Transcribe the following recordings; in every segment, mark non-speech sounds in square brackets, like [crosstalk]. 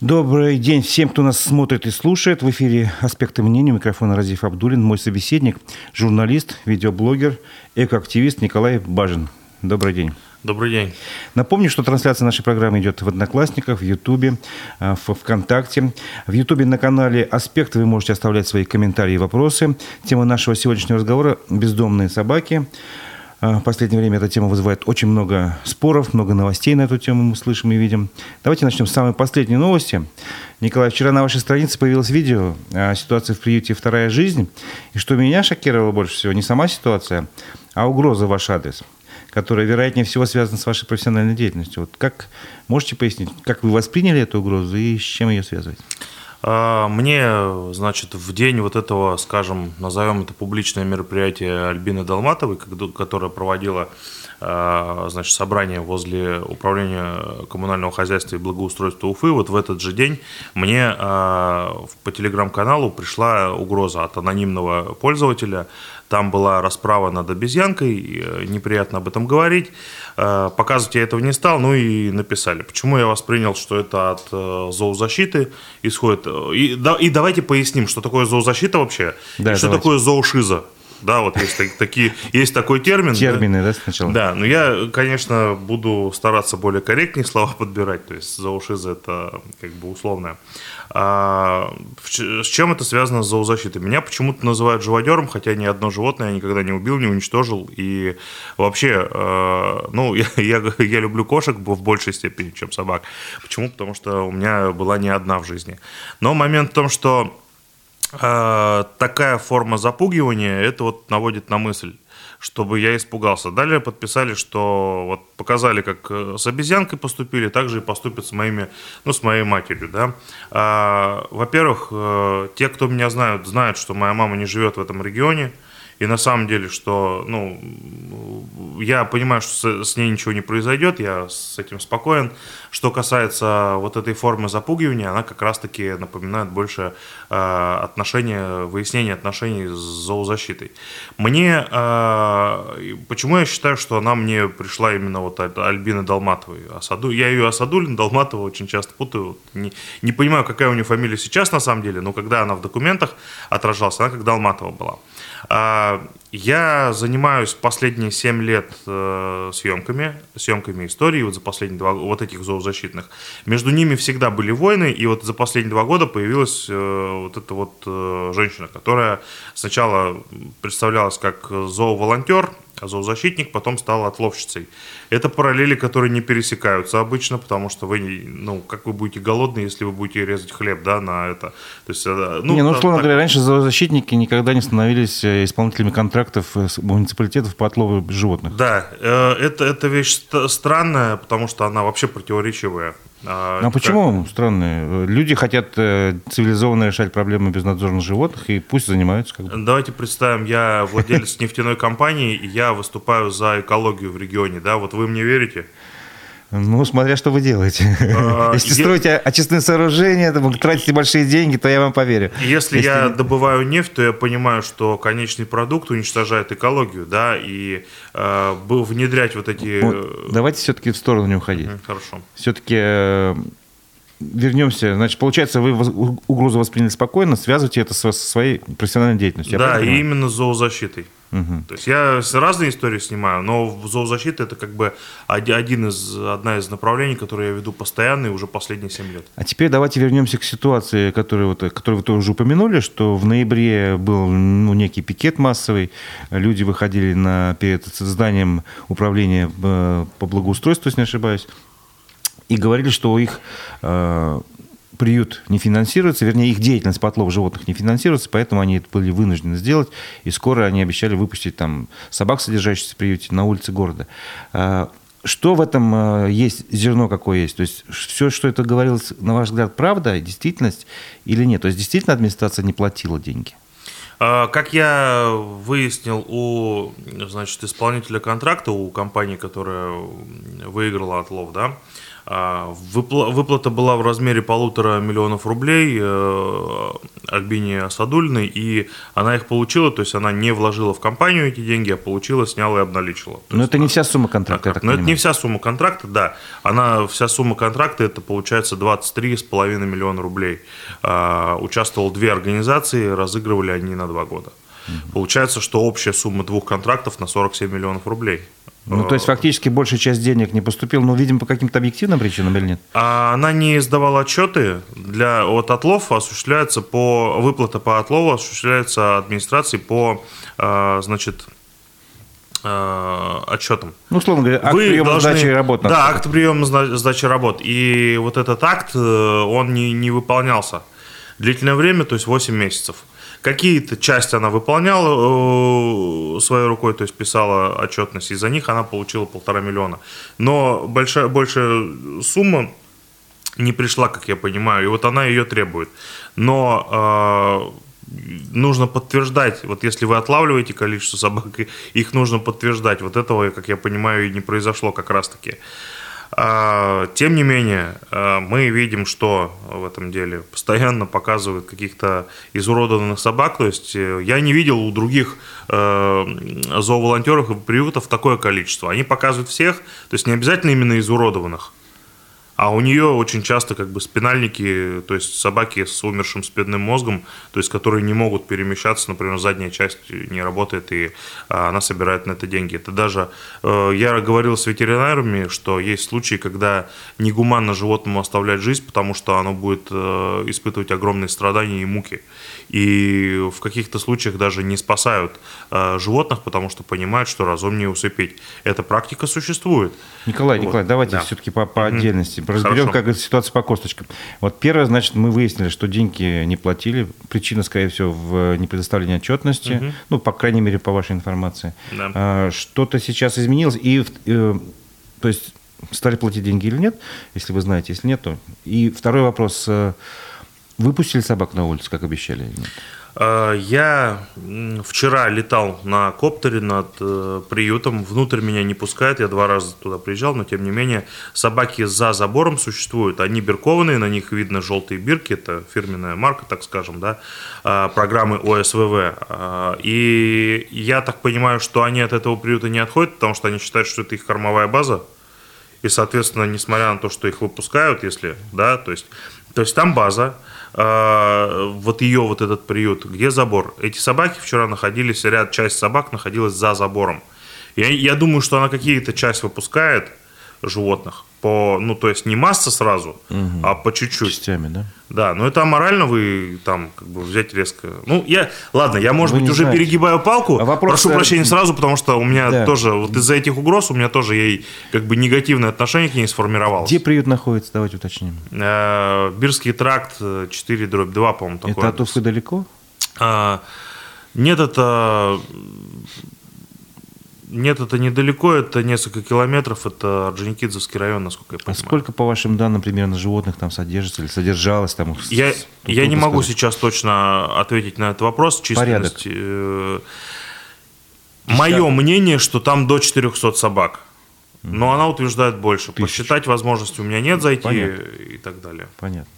Добрый день всем, кто нас смотрит и слушает. В эфире «Аспекты мнения». Микрофон Разиф Абдулин. Мой собеседник, журналист, видеоблогер, экоактивист Николай Бажин. Добрый день. Добрый день. Напомню, что трансляция нашей программы идет в Одноклассниках, в Ютубе, э, в ВКонтакте. В Ютубе на канале «Аспект» вы можете оставлять свои комментарии и вопросы. Тема нашего сегодняшнего разговора – «Бездомные собаки». А, в последнее время эта тема вызывает очень много споров, много новостей на эту тему мы слышим и видим. Давайте начнем с самой последней новости. Николай, вчера на вашей странице появилось видео о ситуации в приюте «Вторая жизнь». И что меня шокировало больше всего, не сама ситуация, а угроза в ваш адрес, которая, вероятнее всего, связана с вашей профессиональной деятельностью. Вот как, можете пояснить, как вы восприняли эту угрозу и с чем ее связывать? А, мне, значит, в день вот этого, скажем, назовем это публичное мероприятие Альбины Долматовой, которое проводила а, значит, собрание возле управления коммунального хозяйства и благоустройства Уфы, вот в этот же день мне а, по телеграм-каналу пришла угроза от анонимного пользователя там была расправа над обезьянкой, э, неприятно об этом говорить. Э, показывать я этого не стал, ну и написали. Почему я воспринял, что это от э, зоозащиты исходит. И, да, и давайте поясним, что такое зоозащита вообще, да, и что давайте. такое зоошиза. Да, вот есть такие, есть такой термин. Термины, да, да сначала? Да, но я, конечно, буду стараться более корректнее слова подбирать, то есть зоошиза это как бы условное. А, с чем это связано с зоозащитой? Меня почему-то называют живодером, хотя ни одно животное я никогда не убил, не уничтожил. И вообще, э, ну, [laughs] я, я, я люблю кошек в большей степени, чем собак. Почему? Потому что у меня была не одна в жизни. Но момент в том, что э, такая форма запугивания, это вот наводит на мысль чтобы я испугался. Далее подписали, что вот показали, как э, с обезьянкой поступили, также и поступят с моими, ну, с моей матерью, да. А, во-первых, э, те, кто меня знают, знают, что моя мама не живет в этом регионе, и на самом деле, что, ну, я понимаю, что с, ней ничего не произойдет, я с этим спокоен. Что касается вот этой формы запугивания, она как раз-таки напоминает больше э, отношения, выяснение отношений с зоозащитой. Мне, э, почему я считаю, что она мне пришла именно вот от Альбины Долматовой? Асаду, я ее Асадулин, Долматова очень часто путаю. Не, не понимаю, какая у нее фамилия сейчас на самом деле, но когда она в документах отражалась, она как Долматова была. Я занимаюсь последние 7 лет э, съемками, съемками истории, вот за последние два, вот этих зоозащитных. Между ними всегда были войны, и вот за последние два года появилась э, вот эта вот э, женщина, которая сначала представлялась как зооволонтер, а зоозащитник потом стал отловщицей. Это параллели, которые не пересекаются обычно, потому что вы, ну, как вы будете голодны, если вы будете резать хлеб, да, на это. То есть, э, ну, не, ну, условно так... говоря, раньше зоозащитники никогда не становились э, исполнителями контрактов муниципалитетов по отлову животных. Да, э, это, это вещь странная, потому что она вообще противоречивая. А, а почему как... странные? Люди хотят э, цивилизованно решать проблемы безнадзорных животных, и пусть занимаются. Как бы. Давайте представим, я владелец нефтяной компании, и я выступаю за экологию в регионе. Да, вот вы мне верите? Ну, смотря что вы делаете. А, Если строите очистные сооружения, тратите большие деньги, то я вам поверю. Если, Если я добываю нефть, то я понимаю, что конечный продукт уничтожает экологию, да, и э, внедрять вот эти... Вот, давайте все-таки в сторону не уходить. Хорошо. Все-таки э, вернемся. Значит, получается, вы угрозу восприняли спокойно, связываете это со своей профессиональной деятельностью. Да, и именно с зоозащитой. Угу. То есть я разные истории снимаю, но зоозащита это как бы один из, одна из направлений, которые я веду постоянно и уже последние 7 лет. А теперь давайте вернемся к ситуации, которую, вот, которую вы тоже упомянули, что в ноябре был ну, некий пикет массовый, люди выходили на, перед зданием управления э, по благоустройству, если не ошибаюсь, и говорили, что их э, приют не финансируется, вернее, их деятельность по отлову животных не финансируется, поэтому они это были вынуждены сделать, и скоро они обещали выпустить там собак, содержащихся в приюте, на улице города. Э, что в этом э, есть, зерно какое есть? То есть все, что это говорилось, на ваш взгляд, правда, действительность или нет? То есть действительно администрация не платила деньги? А, как я выяснил у значит, исполнителя контракта, у компании, которая выиграла отлов, да, а, выплата была в размере полутора миллионов рублей. Э, Альбине Асадульной, и она их получила, то есть она не вложила в компанию эти деньги, а получила, сняла и обналичила. Но это не вся сумма контракта, Но это не вся сумма контракта, да. Она, вся сумма контракта, это получается 23,5 миллиона рублей. А, участвовал две организации, разыгрывали они на два года. Угу. Получается, что общая сумма двух контрактов на 47 миллионов рублей. Ну, то есть фактически большая часть денег не поступила, но, видимо, по каким-то объективным причинам или нет? А она не сдавала отчеты. Для, от отлова осуществляется по... Выплата по отлову осуществляется администрацией по, а, значит, а, отчетам. Ну, условно говоря, акт Вы приема должны, сдачи работ. Да, акт приема сдачи работ. И вот этот акт, э, он не, не выполнялся длительное время, то есть 8 месяцев. Какие-то части она выполняла э, своей рукой, то есть писала отчетность, и за них она получила полтора миллиона. Но большая, большая сумма не пришла, как я понимаю, и вот она ее требует. Но э, нужно подтверждать, вот если вы отлавливаете количество собак, [laughs] их нужно подтверждать. Вот этого, как я понимаю, и не произошло как раз-таки. А, тем не менее, а, мы видим, что в этом деле постоянно показывают каких-то изуродованных собак. То есть э, я не видел у других э, зооволонтеров и приютов такое количество. Они показывают всех, то есть не обязательно именно изуродованных. А у нее очень часто как бы спинальники, то есть собаки с умершим спинным мозгом, то есть которые не могут перемещаться, например, задняя часть не работает, и а, она собирает на это деньги. Это даже, э, я говорил с ветеринарами, что есть случаи, когда негуманно животному оставлять жизнь, потому что оно будет э, испытывать огромные страдания и муки. И в каких-то случаях даже не спасают э, животных, потому что понимают, что разумнее усыпить. Эта практика существует. Николай, вот. Николай, давайте да. все-таки по, по отдельности разберем, Хорошо. как ситуация по косточкам. Вот первое, значит, мы выяснили, что деньги не платили. Причина, скорее всего, в непредоставлении отчетности. Угу. Ну, по крайней мере, по вашей информации. Да. А, что-то сейчас изменилось. И, э, то есть, стали платить деньги или нет, если вы знаете. Если нет, то... И второй вопрос. Выпустили собак на улицу, как обещали? Э, я вчера летал на коптере над э, приютом, внутрь меня не пускают, я два раза туда приезжал, но тем не менее собаки за забором существуют, они биркованные, на них видно желтые бирки, это фирменная марка, так скажем, да, э, программы ОСВВ. И я так понимаю, что они от этого приюта не отходят, потому что они считают, что это их кормовая база, и, соответственно, несмотря на то, что их выпускают, если, да, то есть, то есть там база, а, вот ее вот этот приют, где забор. Эти собаки вчера находились, ряд, часть собак находилась за забором. Я, я думаю, что она какие-то часть выпускает животных, по, ну, то есть не масса сразу, угу. а по чуть-чуть. Частями, да? Да, но это аморально вы там как бы взять резко. Ну, я, ладно, я, может вы быть, уже знаете. перегибаю палку. А вопрос, Прошу прощения сразу, потому что у меня да. тоже, вот из-за этих угроз у меня тоже ей как бы негативное отношение к ней сформировалось. Где приют находится, давайте уточним. Э, Бирский тракт 4 дробь 2, по-моему, такой. Это от Уфы далеко? А, нет, это нет, это недалеко, это несколько километров, это Орджоникидзевский район, насколько я а понимаю. А сколько, по вашим данным, примерно животных там содержится или содержалось там? Я, я не могу сейчас точно ответить на этот вопрос. Численность. Порядок. Э, мое мнение, что там до 400 собак. Но она утверждает больше. Тысяч. Посчитать возможности у меня нет зайти Понятно. и так далее. Понятно.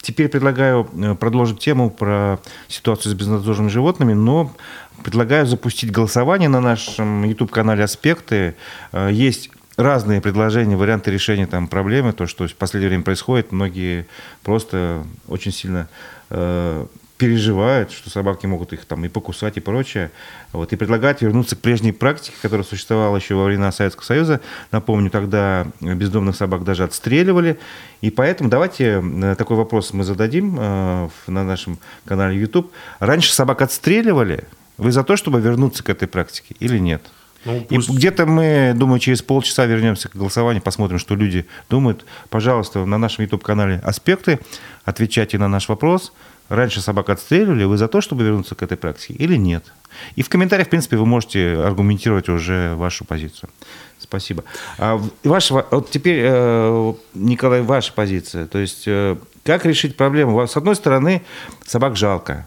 Теперь предлагаю э, продолжить тему про ситуацию с безнадзорными животными, но Предлагаю запустить голосование на нашем YouTube-канале «Аспекты». Э, есть разные предложения, варианты решения там проблемы, то, что в последнее время происходит. Многие просто очень сильно э, переживают, что собаки могут их там и покусать и прочее. Вот, и предлагают вернуться к прежней практике, которая существовала еще во времена Советского Союза. Напомню, тогда бездомных собак даже отстреливали. И поэтому давайте такой вопрос мы зададим э, на нашем канале YouTube. Раньше собак отстреливали, вы за то, чтобы вернуться к этой практике или нет? Ну, пусть... И где-то мы, думаю, через полчаса вернемся к голосованию, посмотрим, что люди думают. Пожалуйста, на нашем YouTube-канале «Аспекты» отвечайте на наш вопрос. Раньше собак отстреливали, вы за то, чтобы вернуться к этой практике или нет? И в комментариях, в принципе, вы можете аргументировать уже вашу позицию. Спасибо. А ваша, вот теперь, э, Николай, ваша позиция. То есть, э, как решить проблему? С одной стороны, собак жалко.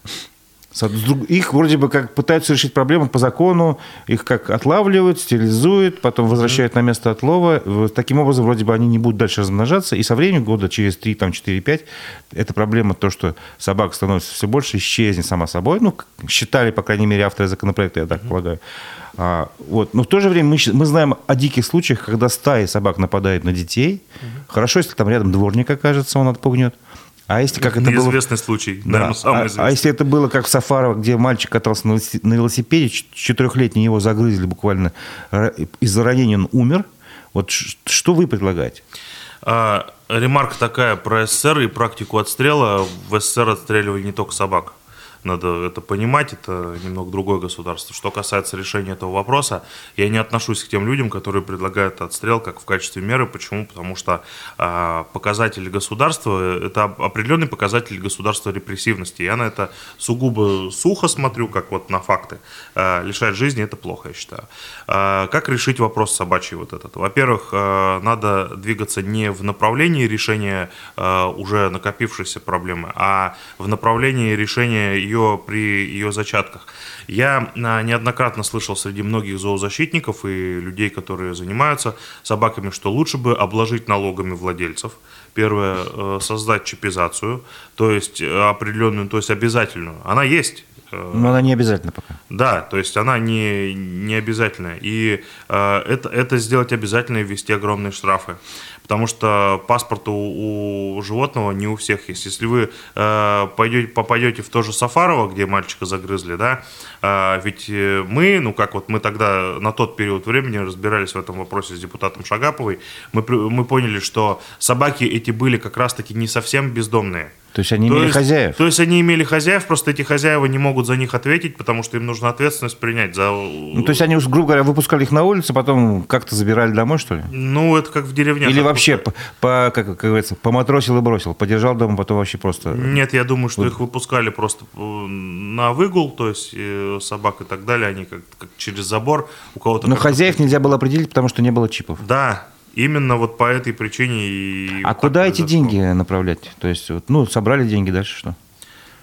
Их вроде бы как пытаются решить проблему по закону, их как отлавливают, стерилизуют, потом возвращают на место отлова. Таким образом, вроде бы они не будут дальше размножаться, и со временем, года через 3, там, 4, 5, эта проблема, то, что собак становится все больше, исчезнет сама собой. Ну, считали, по крайней мере, авторы законопроекта, я так полагаю. А, вот. Но в то же время мы, мы знаем о диких случаях, когда стаи собак нападают на детей. Хорошо, если там рядом дворник окажется, он отпугнет. А если как это было... Неизвестный случай, да. наверное, самый а, известный. А если это было как в Сафарово, где мальчик катался на велосипеде, четырехлетний его загрызли буквально из-за ранения, он умер. Вот что вы предлагаете? А, ремарка такая про СССР и практику отстрела. В СССР отстреливали не только собак надо это понимать, это немного другое государство. Что касается решения этого вопроса, я не отношусь к тем людям, которые предлагают отстрел как в качестве меры. Почему? Потому что э, показатели государства – это определенный показатель государства репрессивности. Я на это сугубо сухо смотрю, как вот на факты. Э, лишать жизни – это плохо, я считаю. Э, как решить вопрос собачий вот этот? Во-первых, э, надо двигаться не в направлении решения э, уже накопившейся проблемы, а в направлении решения ее при ее зачатках. Я а, неоднократно слышал среди многих зоозащитников и людей, которые занимаются собаками, что лучше бы обложить налогами владельцев. Первое, э, создать чипизацию, то есть определенную, то есть обязательную. Она есть, э, но она не обязательна пока. Да, то есть она не, не обязательная. И э, это, это сделать обязательно и ввести огромные штрафы потому что паспорт у, у животного не у всех есть. Если вы э, пойдете, попадете в то же Сафарово, где мальчика загрызли, да, э, ведь э, мы, ну как вот мы тогда на тот период времени разбирались в этом вопросе с депутатом Шагаповой, мы, мы поняли, что собаки эти были как раз-таки не совсем бездомные. То есть они то имели есть, хозяев? То есть они имели хозяев, просто эти хозяева не могут за них ответить, потому что им нужно ответственность принять за... Ну, то есть они, грубо говоря, выпускали их на улицу, потом как-то забирали домой, что ли? Ну, это как в деревне. Или вообще, по, по, как, как говорится, поматросил и бросил, подержал дома, потом вообще просто... Нет, я думаю, что вот. их выпускали просто э, на выгул, то есть э, собак и так далее, они как, как через забор у кого-то... Но хозяев нельзя было определить, потому что не было чипов. Да, Именно вот по этой причине и... А куда эти деньги направлять? То есть, вот, ну, собрали деньги, дальше что?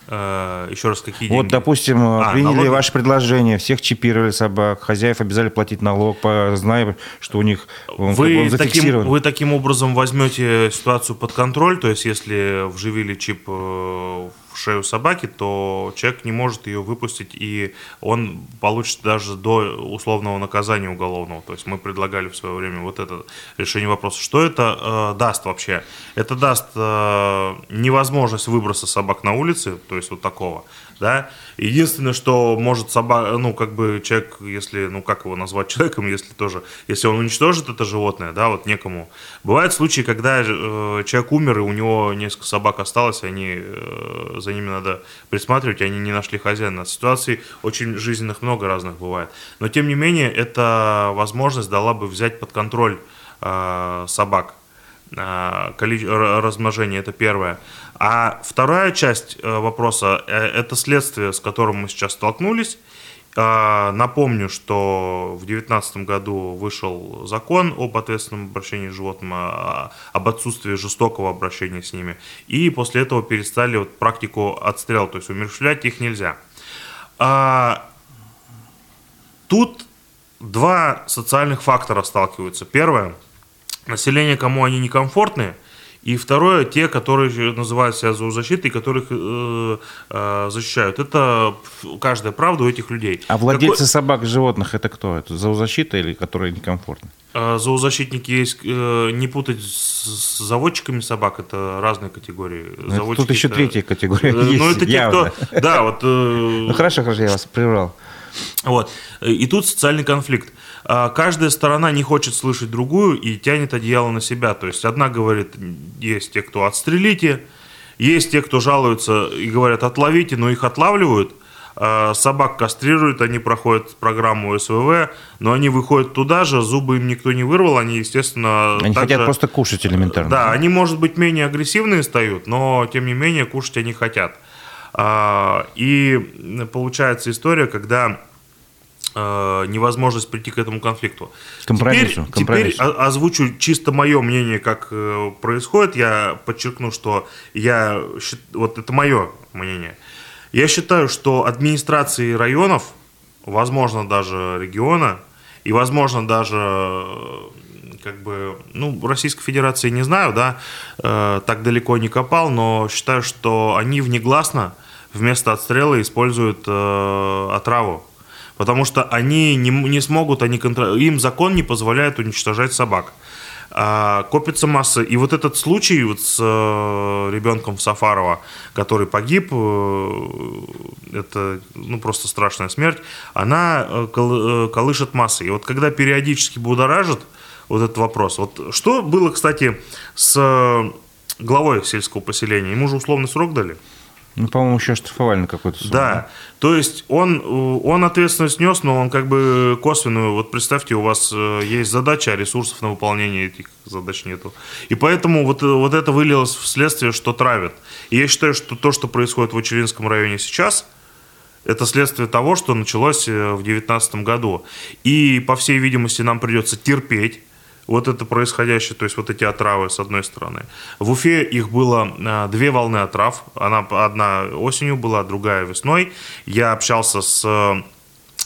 Э, еще раз, какие деньги? Вот, допустим, а, приняли налоги? ваше предложение, всех чипировали собак, хозяев обязали платить налог, зная, что у них он, вы он зафиксирован. Таким, вы таким образом возьмете ситуацию под контроль, то есть если вживили чип э, шею собаки, то человек не может ее выпустить, и он получит даже до условного наказания уголовного. То есть мы предлагали в свое время вот это решение вопроса. Что это э, даст вообще? Это даст э, невозможность выброса собак на улице, то есть вот такого да. Единственное, что может собака, ну, как бы человек, если, ну, как его назвать [laughs] человеком, если тоже, если он уничтожит это животное, да, вот некому. Бывают случаи, когда э, человек умер, и у него несколько собак осталось, и они, э, за ними надо присматривать, они не нашли хозяина. Ситуаций очень жизненных много разных бывает. Но, тем не менее, эта возможность дала бы взять под контроль э, собак. Э, размножение, это первое. А вторая часть э, вопроса э, – это следствие, с которым мы сейчас столкнулись. А, напомню, что в 2019 году вышел закон об ответственном обращении с животным, а, об отсутствии жестокого обращения с ними. И после этого перестали вот практику отстрела, то есть умерщвлять их нельзя. А, тут два социальных фактора сталкиваются. Первое – население, кому они некомфортны – и второе, те, которые называют себя зоозащитой, которых э, э, защищают. Это каждая правда у этих людей. А владельцы Какой... собак и животных это кто? Это зоозащита или которые некомфортны? Э, зоозащитники есть, э, не путать с заводчиками собак, это разные категории. Ну, тут еще это... третья категория э, есть, Ну, это те, кто... Да, вот... Ну, хорошо, хорошо, я вас прервал. Вот. И тут социальный конфликт. Каждая сторона не хочет слышать другую и тянет одеяло на себя. То есть одна говорит, есть те, кто отстрелите, есть те, кто жалуются и говорят, отловите, но их отлавливают. А, собак кастрируют, они проходят программу СВВ, но они выходят туда же, зубы им никто не вырвал, они, естественно... Они также, хотят просто кушать элементарно. Да, они, может быть, менее агрессивные стают, но, тем не менее, кушать они хотят. А, и получается история, когда Э, невозможность прийти к этому конфликту. Компромиссу. Теперь, компромиссу. теперь озвучу чисто мое мнение, как э, происходит. Я подчеркну, что я вот это мое мнение. Я считаю, что администрации районов, возможно, даже региона, и, возможно, даже как бы, ну, Российской Федерации не знаю, да, э, так далеко не копал, но считаю, что они внегласно вместо отстрела используют э, отраву. Потому что они не, не смогут, они контр... им закон не позволяет уничтожать собак. А, копится масса. И вот этот случай вот с э, ребенком Сафарова, который погиб, э, это ну, просто страшная смерть, она э, кол, э, колышет массой. И вот когда периодически будоражит вот этот вопрос. Вот что было, кстати, с э, главой сельского поселения? Ему же условный срок дали? Ну, по-моему, еще штрафовали на какой-то сумму. Да, то есть он, он ответственность нес, но он как бы косвенную, вот представьте, у вас э, есть задача, а ресурсов на выполнение этих задач нету. И поэтому вот, вот это вылилось в следствие, что травят. И я считаю, что то, что происходит в Учелинском районе сейчас, это следствие того, что началось э, в 2019 году. И, по всей видимости, нам придется терпеть, вот это происходящее, то есть вот эти отравы с одной стороны. В Уфе их было а, две волны отрав. Она одна осенью была, другая весной. Я общался с э,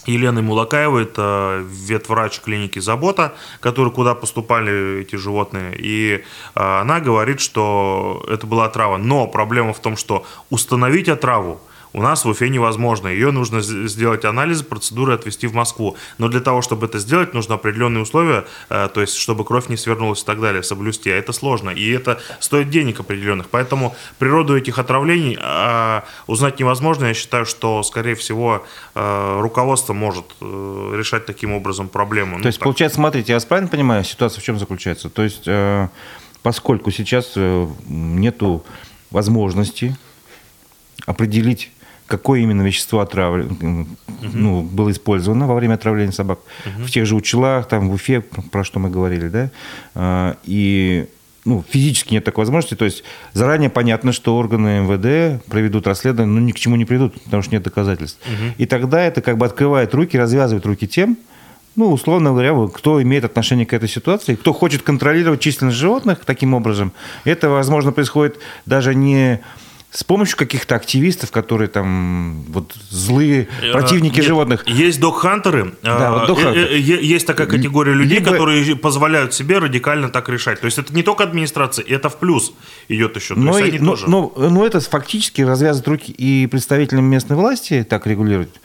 Еленой Мулакаевой, это ветврач клиники «Забота», который, куда поступали эти животные. И э, она говорит, что это была отрава. Но проблема в том, что установить отраву – у нас в Уфе невозможно. Ее нужно сделать анализы, процедуры отвезти в Москву. Но для того, чтобы это сделать, нужно определенные условия, э, то есть чтобы кровь не свернулась и так далее, соблюсти. А это сложно. И это стоит денег определенных. Поэтому природу этих отравлений а, узнать невозможно. Я считаю, что, скорее всего, э, руководство может э, решать таким образом проблему. То ну, есть, так. получается, смотрите, я вас правильно понимаю, ситуация в чем заключается? То есть, поскольку сейчас нету возможности определить какое именно вещество отравли, угу. ну, было использовано во время отравления собак. Угу. В тех же Учелах, там, в Уфе, про что мы говорили, да, а, и ну, физически нет такой возможности. То есть заранее понятно, что органы МВД проведут расследование, но ни к чему не придут, потому что нет доказательств. Угу. И тогда это как бы открывает руки, развязывает руки тем, ну, условно говоря, кто имеет отношение к этой ситуации, кто хочет контролировать численность животных таким образом. Это, возможно, происходит даже не с помощью каких-то активистов, которые там вот злые э, противники Нет, животных. Есть док-хантеры. Да, вот док э, э, Есть такая категория людей, Либо... которые позволяют себе радикально так решать. То есть это не только администрация, это в плюс идет еще. То но, есть но, тоже... но, но это фактически развязывает руки и представителям местной власти так регулировать.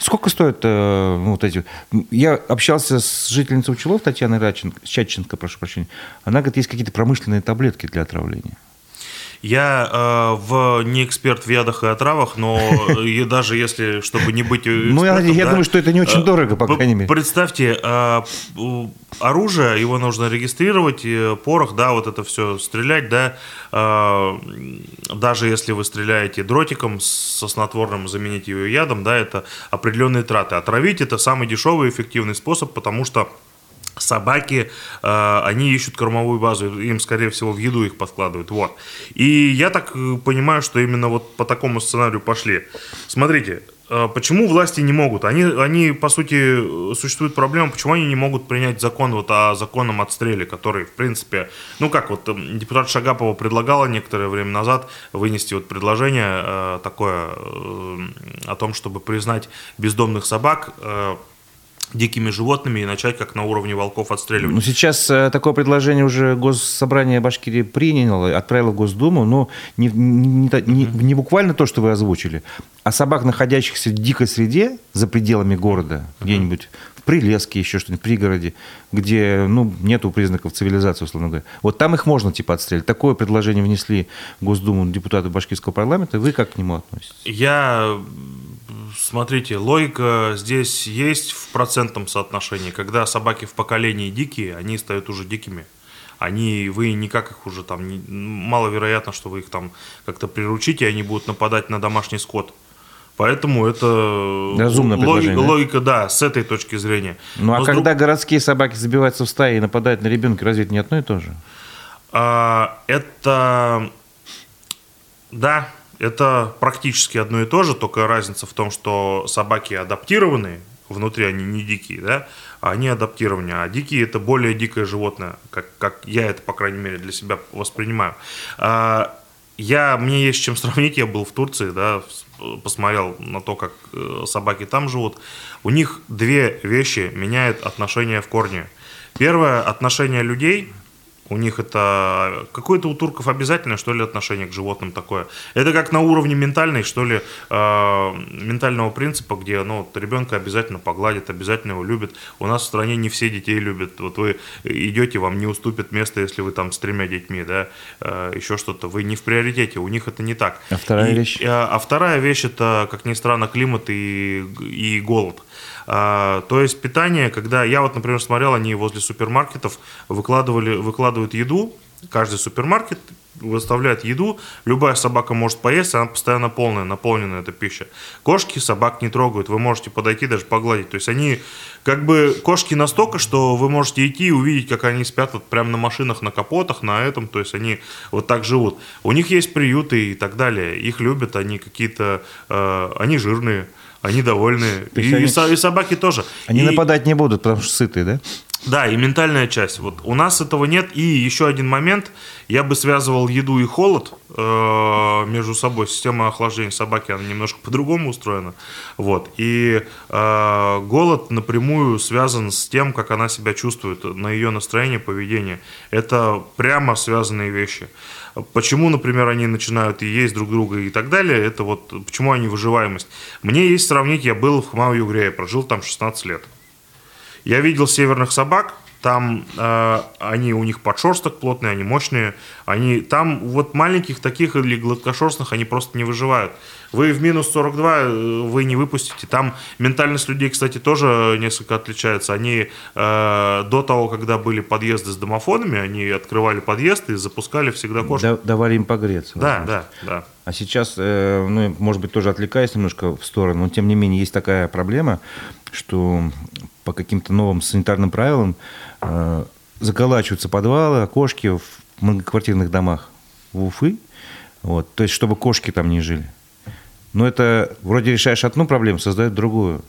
Сколько стоит э, ну, вот эти... Я общался с жительницей Учелов Татьяной Раченко, Чатченко, прошу прощения. Она говорит, есть какие-то промышленные таблетки для отравления. Я э, в, не эксперт в ядах и отравах, но и даже если, чтобы не быть Ну, я, я да, думаю, что это не очень э, дорого, по крайней мере. Представьте, э, оружие, его нужно регистрировать, порох, да, вот это все стрелять, да, э, даже если вы стреляете дротиком со снотворным, замените его ядом, да, это определенные траты. Отравить это самый дешевый и эффективный способ, потому что собаки, э, они ищут кормовую базу, им, скорее всего, в еду их подкладывают. Вот. И я так э, понимаю, что именно вот по такому сценарию пошли. Смотрите, э, почему власти не могут? Они, они, по сути, существует проблема, почему они не могут принять закон вот о законном отстреле, который, в принципе, ну как вот депутат Шагапова предлагала некоторое время назад вынести вот предложение такое о том, чтобы признать бездомных собак дикими животными и начать как на уровне волков отстреливать. Ну, сейчас э, такое предложение уже Госсобрание Башкирии приняло, отправило в Госдуму, но не, не, не, не буквально то, что вы озвучили, а собак, находящихся в дикой среде, за пределами города, uh-huh. где-нибудь в Прилеске, еще что-нибудь, в пригороде, где ну, нету признаков цивилизации, условно говоря. Вот там их можно типа отстрелить. Такое предложение внесли в Госдуму депутаты Башкирского парламента. Вы как к нему относитесь? Я смотрите, логика здесь есть в процентном соотношении. Когда собаки в поколении дикие, они стают уже дикими. Они, вы никак их уже там, не, маловероятно, что вы их там как-то приручите, и они будут нападать на домашний скот. Поэтому это Разумное логика, логика, да, с этой точки зрения. Ну а Но когда друг... городские собаки забиваются в стаи и нападают на ребенка, разве это не одно и то же? А, это, да, это практически одно и то же, только разница в том, что собаки адаптированы, внутри они не дикие, да, а они адаптированы, а дикие это более дикое животное, как, как я это, по крайней мере, для себя воспринимаю. А, я, мне есть чем сравнить, я был в Турции, да, посмотрел на то, как э, собаки там живут. У них две вещи меняют отношения в корне. Первое – отношение людей – у них это какое-то у турков обязательное, что ли, отношение к животным такое. Это как на уровне ментальной, что ли, э, ментального принципа, где ну, ребенка обязательно погладят, обязательно его любят. У нас в стране не все детей любят. Вот вы идете, вам не уступит место, если вы там с тремя детьми, да, э, еще что-то. Вы не в приоритете, у них это не так. А вторая и, вещь? Э, а вторая вещь это, как ни странно, климат и, и голод. А, то есть питание, когда я вот, например, смотрел, они возле супермаркетов выкладывали, выкладывают еду, каждый супермаркет выставляет еду, любая собака может поесть, она постоянно полная, наполненная эта пища. Кошки собак не трогают, вы можете подойти, даже погладить. То есть они, как бы, кошки настолько, что вы можете идти и увидеть, как они спят вот прямо на машинах, на капотах, на этом, то есть они вот так живут. У них есть приюты и так далее, их любят, они какие-то, э, они жирные, они довольны. И, они, и собаки тоже. Они и, нападать не будут, потому что сытые, да? Да, и ментальная часть. Вот у нас этого нет. И еще один момент. Я бы связывал еду и холод э, между собой. Система охлаждения собаки, она немножко по-другому устроена. Вот. И э, голод напрямую связан с тем, как она себя чувствует, на ее настроение, поведение. Это прямо связанные вещи. Почему, например, они начинают и есть друг друга и так далее, это вот почему они выживаемость. Мне есть сравнить, я был в Хмау-Югре, прожил там 16 лет. Я видел северных собак, там э, они у них подшерсток плотный, они мощные, они там вот маленьких таких или гладкошерстных они просто не выживают. Вы в минус 42 э, вы не выпустите. Там ментальность людей, кстати, тоже несколько отличается. Они э, до того, когда были подъезды с домофонами, они открывали подъезд и запускали всегда кошек. Давали им погреться. Да, да, да. А сейчас, э, ну, может быть, тоже отвлекаясь немножко в сторону, но тем не менее есть такая проблема, что по каким-то новым санитарным правилам э, заколачиваются подвалы, окошки в многоквартирных домах в Уфы, вот, то есть чтобы кошки там не жили. Но это вроде решаешь одну проблему, создает другую.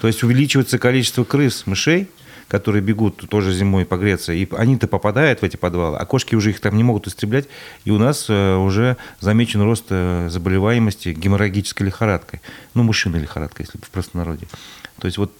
То есть увеличивается количество крыс, мышей, которые бегут тоже зимой погреться, и они-то попадают в эти подвалы, а кошки уже их там не могут истреблять, и у нас э, уже замечен рост э, заболеваемости геморрагической лихорадкой, ну, мышиной лихорадкой, если в простонародье. То есть вот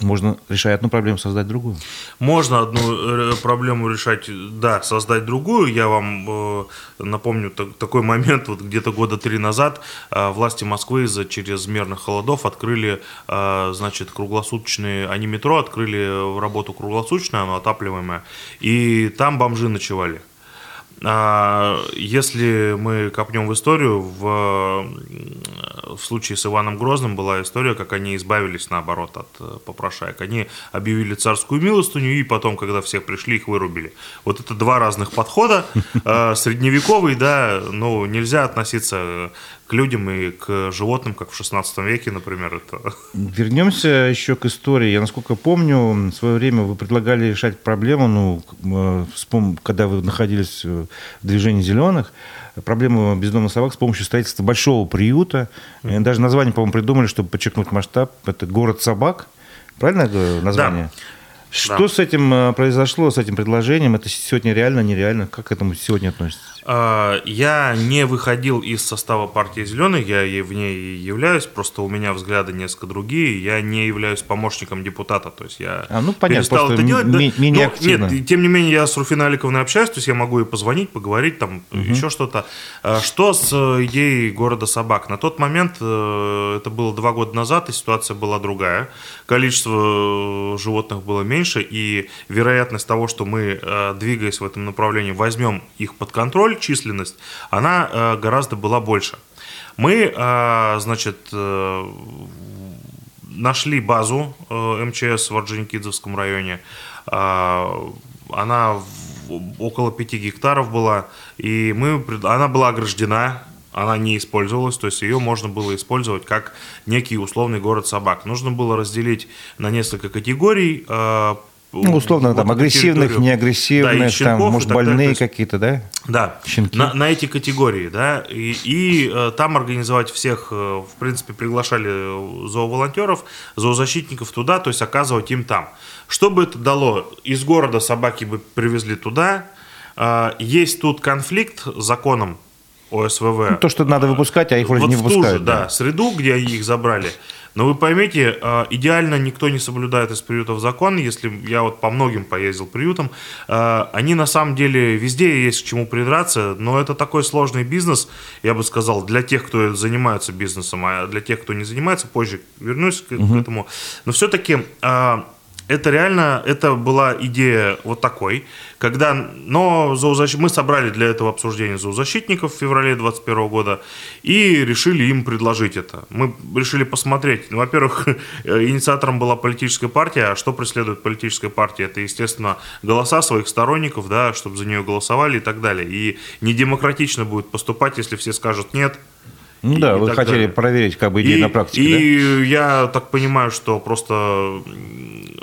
можно, решая одну проблему, создать другую. Можно одну э, проблему решать, да, создать другую. Я вам э, напомню так, такой момент, вот где-то года три назад э, власти Москвы из-за чрезмерных холодов открыли, э, значит, круглосуточные, они метро открыли в работу круглосуточное, оно отапливаемое, и там бомжи ночевали. А, если мы копнем в историю, в, в случае с Иваном Грозным была история, как они избавились, наоборот, от э, попрошаек. Они объявили царскую милостыню, и потом, когда всех пришли, их вырубили. Вот это два разных подхода. [laughs] Э, средневековый, да, но нельзя относиться к людям и к животным, как в 16 веке, например. Это... Вернемся еще к истории. Я, насколько помню, в свое время вы предлагали решать проблему, ну, э, когда вы находились в движении зеленых, проблему бездомных собак с помощью строительства большого приюта. Mm-hmm. Даже название, по-моему, придумали, чтобы подчеркнуть масштаб. Это «Город собак». Правильно название? Да. Что да. с этим э, произошло, с этим предложением? Это сегодня реально, нереально? Как к этому сегодня относитесь? А, я не выходил из состава партии «Зеленых», я в ней являюсь, просто у меня взгляды несколько другие. Я не являюсь помощником депутата, то есть я а, ну, понятно, перестал это делать. Ми- да? менее Но, нет, тем не менее, я с Руфиной Аликовной общаюсь, то есть я могу ей позвонить, поговорить, там угу. еще что-то. А, что с э, идеей города собак? На тот момент, э, это было два года назад, и ситуация была другая. Количество животных было меньше и вероятность того, что мы, э, двигаясь в этом направлении, возьмем их под контроль, численность, она э, гораздо была больше. Мы, э, значит, нашли базу МЧС в Орджоникидзевском районе. Она около 5 гектаров была, и мы, она была ограждена она не использовалась, то есть ее можно было использовать как некий условный город собак. Нужно было разделить на несколько категорий. Ну, условно, вот там, агрессивных, неагрессивных, да, там, может, больные какие-то, да? Да, Щенки. На, на эти категории, да, и, и э, там организовать всех, э, в принципе, приглашали зооволонтеров, зоозащитников туда, то есть оказывать им там. Что бы это дало? Из города собаки бы привезли туда, э, есть тут конфликт с законом ОСВВ. Ну, то, что надо выпускать, а их вроде вот не в ту выпускают. же, да, среду, где их забрали. Но вы поймите, э, идеально никто не соблюдает из приютов закон. Если я вот по многим поездил приютам, э, они на самом деле везде есть к чему придраться, но это такой сложный бизнес, я бы сказал, для тех, кто занимается бизнесом, а для тех, кто не занимается, позже вернусь к, к этому. Но все-таки это реально, это была идея вот такой, когда, но зоозащит, мы собрали для этого обсуждения зоозащитников в феврале 2021 года и решили им предложить это. Мы решили посмотреть, ну, во-первых, [laughs] инициатором была политическая партия, а что преследует политическая партия? Это, естественно, голоса своих сторонников, да, чтобы за нее голосовали и так далее. И недемократично будет поступать, если все скажут «нет», ну и, да, и вы хотели далее. проверить как бы идею и, на практике, И я так понимаю, что просто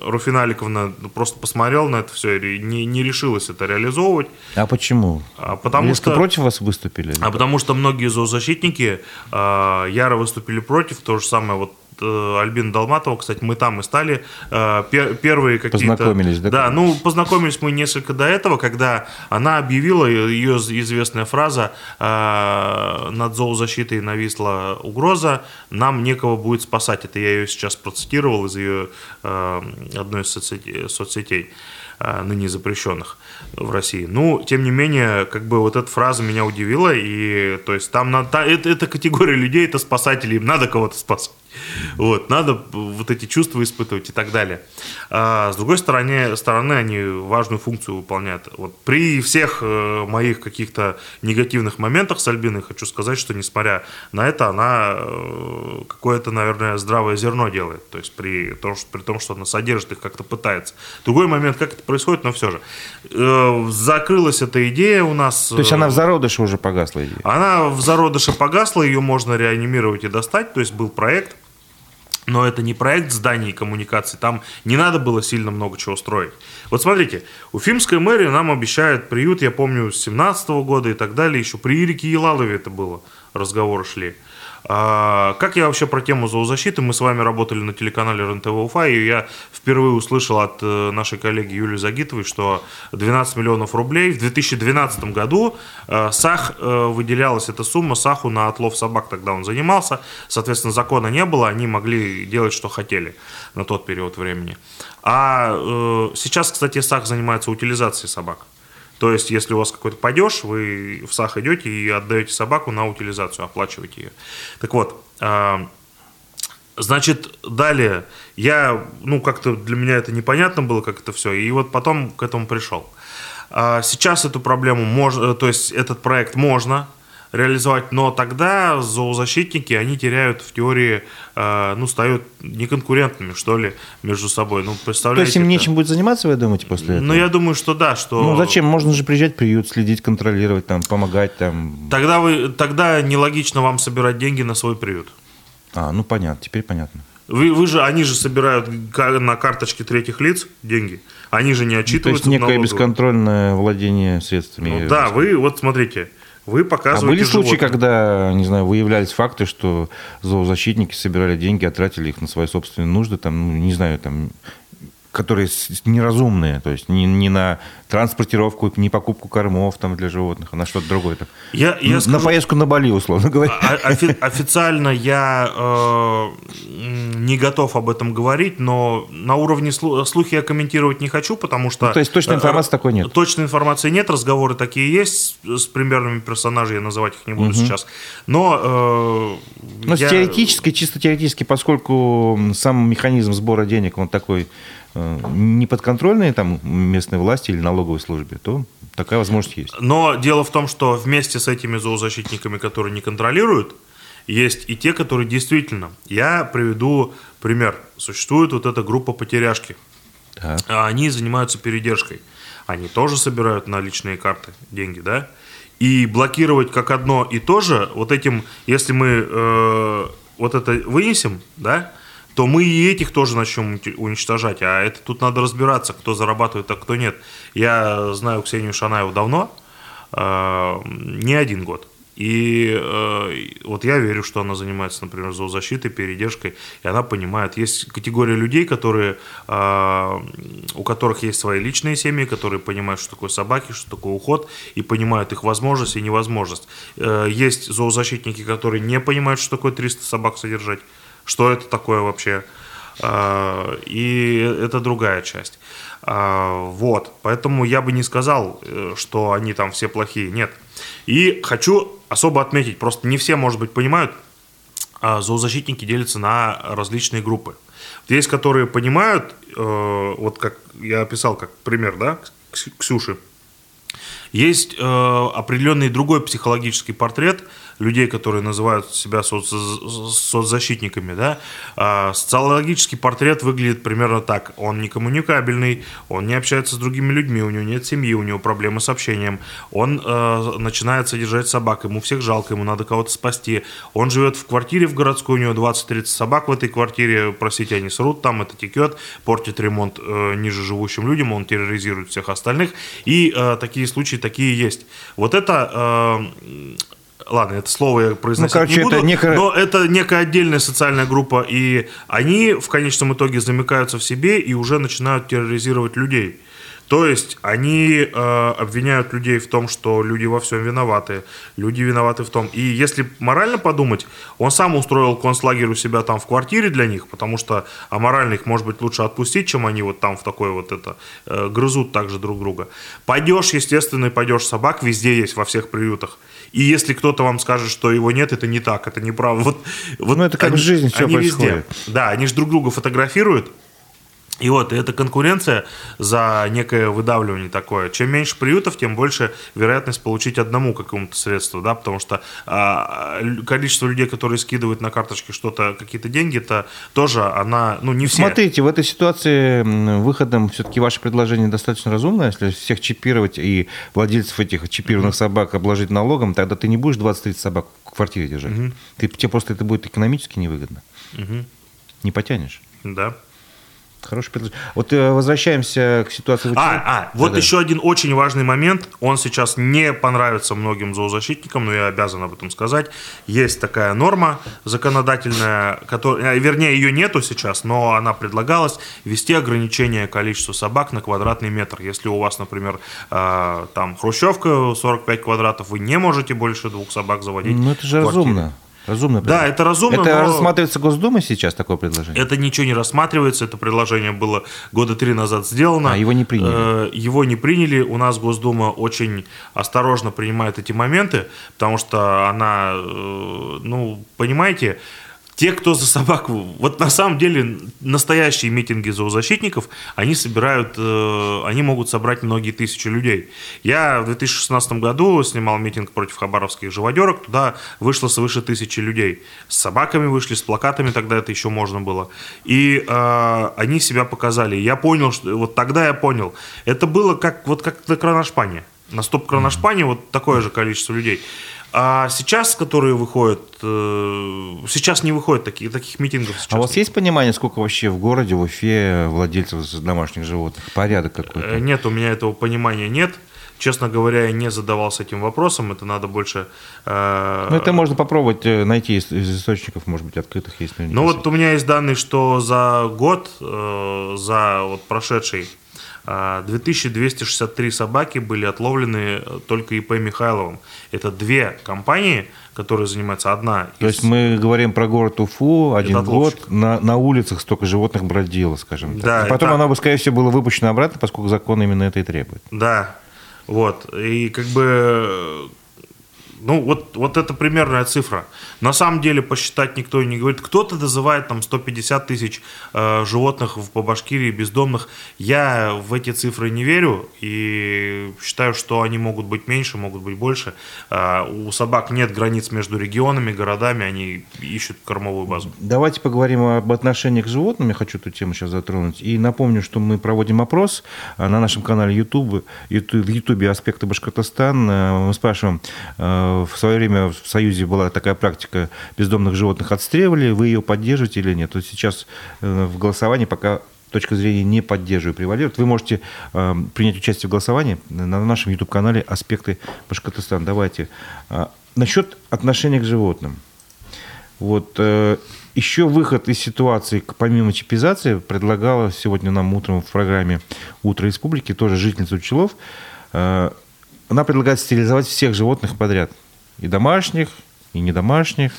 Руфина Аликовна просто посмотрела на это все и не, не решилась это реализовывать. А почему? А потому Резко что, против вас выступили? а потому что многие зоозащитники э, яро выступили против. То же самое вот Альбина Долматова, кстати, мы там и стали э, пер- первые какие-то... Познакомились, да? Да, ну, познакомились мы несколько до этого, когда она объявила, ее известная фраза э, «Над зоозащитой нависла угроза, нам некого будет спасать». Это я ее сейчас процитировал из ее э, одной из соцсетей, э, ныне запрещенных в России. Ну, тем не менее, как бы вот эта фраза меня удивила, и то есть там надо, это, это категория людей, это спасатели, им надо кого-то спасать. Вот, надо вот эти чувства испытывать и так далее. А с другой стороны, стороны, они важную функцию выполняют. Вот при всех э, моих каких-то негативных моментах с Альбиной хочу сказать, что несмотря на это, она э, какое-то, наверное, здравое зерно делает. То есть при том, что, при том, что она содержит их, как-то пытается. Другой момент, как это происходит, но все же. Э, закрылась эта идея у нас. То есть она в зародыше уже погасла идея? Она в зародыше погасла, ее можно реанимировать и достать. То есть был проект, но это не проект зданий и коммуникаций. Там не надо было сильно много чего строить. Вот смотрите, Уфимская мэрия нам обещает приют, я помню, с 17 года и так далее. Еще при Ирике Елалове это было, разговоры шли. А, как я вообще про тему зоозащиты? Мы с вами работали на телеканале РНТВ Уфа, и я впервые услышал от э, нашей коллеги Юлии Загитовой, что 12 миллионов рублей в 2012 году э, САХ э, выделялась эта сумма САХу на отлов собак, тогда он занимался, соответственно, закона не было, они могли делать, что хотели на тот период времени. А сейчас, кстати, САХ занимается утилизацией собак. То есть, если у вас какой-то падеж, вы в САХ идете и отдаете собаку на утилизацию, оплачиваете ее. Так вот, а, значит, далее я, ну, как-то для меня это непонятно было, как это все, и вот потом к этому пришел. А Сейчас эту проблему можно, то есть этот проект можно реализовать, но тогда зоозащитники, они теряют в теории, э, ну, стают неконкурентными, что ли, между собой. Ну, То представляете? есть им это? нечем будет заниматься, вы думаете, после этого? Ну, я думаю, что да, что... Ну зачем? Можно же приезжать в приют, следить, контролировать, там, помогать там. Тогда, вы, тогда нелогично вам собирать деньги на свой приют. А, ну понятно, теперь понятно. Вы, вы же, они же собирают на карточке третьих лиц деньги. Они же не Ну, То есть отчитываются. некое бесконтрольное владение средствами. Ну да, вы вот смотрите, вы А показываете были случаи, животных. когда, не знаю, выявлялись факты, что зоозащитники собирали деньги, а тратили их на свои собственные нужды, там, ну, не знаю, там, которые неразумные, то есть не, не на транспортировку, не покупку кормов там для животных, а на что-то другое. Там. Я, я на скажу, поездку на Бали, условно говоря. о- офи- официально я э, не готов об этом говорить, но на уровне слу- слухи я комментировать не хочу, потому что... Ну, то есть точной э, информации такой нет? Точной информации нет, разговоры такие есть с, примерными персонажами, я называть их не буду сейчас. Но... э, Но я- теоретически, чисто теоретически, поскольку сам механизм сбора денег, он такой э, неподконтрольный там, местной власти или налоговой службе, то такая возможность есть. Но дело в том, что вместе с этими зоозащитниками, которые не контролируют, есть и те, которые действительно. Я приведу пример. Существует вот эта группа потеряшки. Так. А Они занимаются передержкой. Они тоже собирают на личные карты деньги, да? И блокировать как одно и то же, вот этим, если мы э, вот это вынесем, да, то мы и этих тоже начнем уничт- уничтожать. А это тут надо разбираться, кто зарабатывает, а кто нет. Я знаю Ксению Шанаеву давно, э, не один год. И э, вот я верю, что она занимается, например, зоозащитой, передержкой, и она понимает. Есть категория людей, которые, э, у которых есть свои личные семьи, которые понимают, что такое собаки, что такое уход, и понимают их возможность и невозможность. Э, есть зоозащитники, которые не понимают, что такое 300 собак содержать, что это такое вообще. Э, и это другая часть. Э, вот, поэтому я бы не сказал, э, что они там все плохие, нет. И хочу особо отметить, просто не все, может быть, понимают, а зоозащитники делятся на различные группы. Есть, которые понимают, э, вот как я описал, как пример, да, Ксюши, есть э, определенный другой психологический портрет – людей, которые называют себя соц... соцзащитниками, да, а социологический портрет выглядит примерно так. Он не коммуникабельный, он не общается с другими людьми, у него нет семьи, у него проблемы с общением, он э, начинает содержать собак, ему всех жалко, ему надо кого-то спасти. Он живет в квартире в городской, у него 20-30 собак в этой квартире, простите, они срут там, это текет, портит ремонт э, ниже живущим людям, он терроризирует всех остальных. И э, такие случаи, такие есть. Вот это э, ладно, это слово я произносить ну, короче, не буду, это некая... но это некая отдельная социальная группа, и они в конечном итоге замыкаются в себе и уже начинают терроризировать людей. То есть они э, обвиняют людей в том, что люди во всем виноваты, люди виноваты в том. И если морально подумать, он сам устроил концлагерь у себя там в квартире для них, потому что аморально их, может быть, лучше отпустить, чем они вот там в такое вот это э, грызут также друг друга. Пойдешь, естественно, пойдешь собак, везде есть, во всех приютах. И если кто-то вам скажет, что его нет, это не так, это неправда. Вот, вот ну, это как они, в жизни все они происходит. Везде. Да, они же друг друга фотографируют, и вот эта конкуренция за некое выдавливание такое. Чем меньше приютов, тем больше вероятность получить одному какому-то средству, да, потому что а, количество людей, которые скидывают на карточки что-то, какие-то деньги, это тоже она, ну, не все. Смотрите, в этой ситуации выходом все-таки ваше предложение достаточно разумное. Если всех чипировать и владельцев этих чипированных mm-hmm. собак обложить налогом, тогда ты не будешь 20-30 собак в квартире держать. Mm-hmm. Ты, тебе просто это будет экономически невыгодно. Mm-hmm. Не потянешь. Да. Хороший предложение. Вот э, возвращаемся к ситуации. А, а, вот да, еще один очень важный момент. Он сейчас не понравится многим зоозащитникам, но я обязан об этом сказать. Есть такая норма законодательная, которая, э, вернее, ее нету сейчас, но она предлагалась ввести ограничение количества собак на квадратный метр. Если у вас, например, э, там хрущевка 45 квадратов, вы не можете больше двух собак заводить. Ну это же разумно. Разумно. Да, это разумно. Это но... рассматривается Госдумой сейчас такое предложение? Это ничего не рассматривается. Это предложение было года три назад сделано. А его не приняли? Э, его не приняли. У нас Госдума очень осторожно принимает эти моменты, потому что она, э, ну, понимаете, те, кто за собаку... Вот на самом деле настоящие митинги зоозащитников, они собирают... Э, они могут собрать многие тысячи людей. Я в 2016 году снимал митинг против хабаровских живодерок. Туда вышло свыше тысячи людей. С собаками вышли, с плакатами тогда это еще можно было. И э, они себя показали. Я понял, что... Вот тогда я понял. Это было как, вот как на Кроношпане. На стоп-Кроношпане вот такое же количество людей. А сейчас, которые выходят, э, сейчас не выходят таких, таких митингов. а у вас есть понимание, сколько вообще в городе, в Уфе владельцев домашних животных? Порядок какой-то? Э, нет, у меня этого понимания нет. Честно говоря, я не задавался этим вопросом. Это надо больше... Э... Ну, это можно попробовать найти из, из источников, может быть, открытых есть. Ну, вот у меня есть данные, что за год, э, за вот прошедший 2263 а, собаки были отловлены э, только ИП Михайловым. Это две компании, которые занимаются одна. То из... есть мы говорим про город Уфу, один год, на, на улицах столько животных бродило, скажем так. Да, и потом это... оно бы, скорее всего, было выпущено обратно, поскольку закон именно это и требует. Да, вот. И как бы ну, вот, вот это примерная цифра. На самом деле посчитать никто не говорит. Кто-то называет там 150 тысяч э, животных в, по Башкирии бездомных. Я в эти цифры не верю и считаю, что они могут быть меньше, могут быть больше. Э, у собак нет границ между регионами, городами, они ищут кормовую базу. Давайте поговорим об отношениях к животным. Я хочу эту тему сейчас затронуть. И напомню, что мы проводим опрос э, на нашем канале YouTube, YouTube в YouTube «Аспекты Башкортостан». Э, мы спрашиваем, э, в свое время в Союзе была такая практика, бездомных животных отстреливали, вы ее поддерживаете или нет? То есть сейчас э, в голосовании пока точка зрения не поддерживаю превалирует. Вы можете э, принять участие в голосовании на нашем YouTube-канале «Аспекты Башкортостана». Давайте. Э, насчет отношения к животным. Вот э, еще выход из ситуации, помимо чипизации, предлагала сегодня нам утром в программе «Утро республики» тоже жительница Учелов. Э, она предлагает стерилизовать всех животных подряд. И домашних, и недомашних.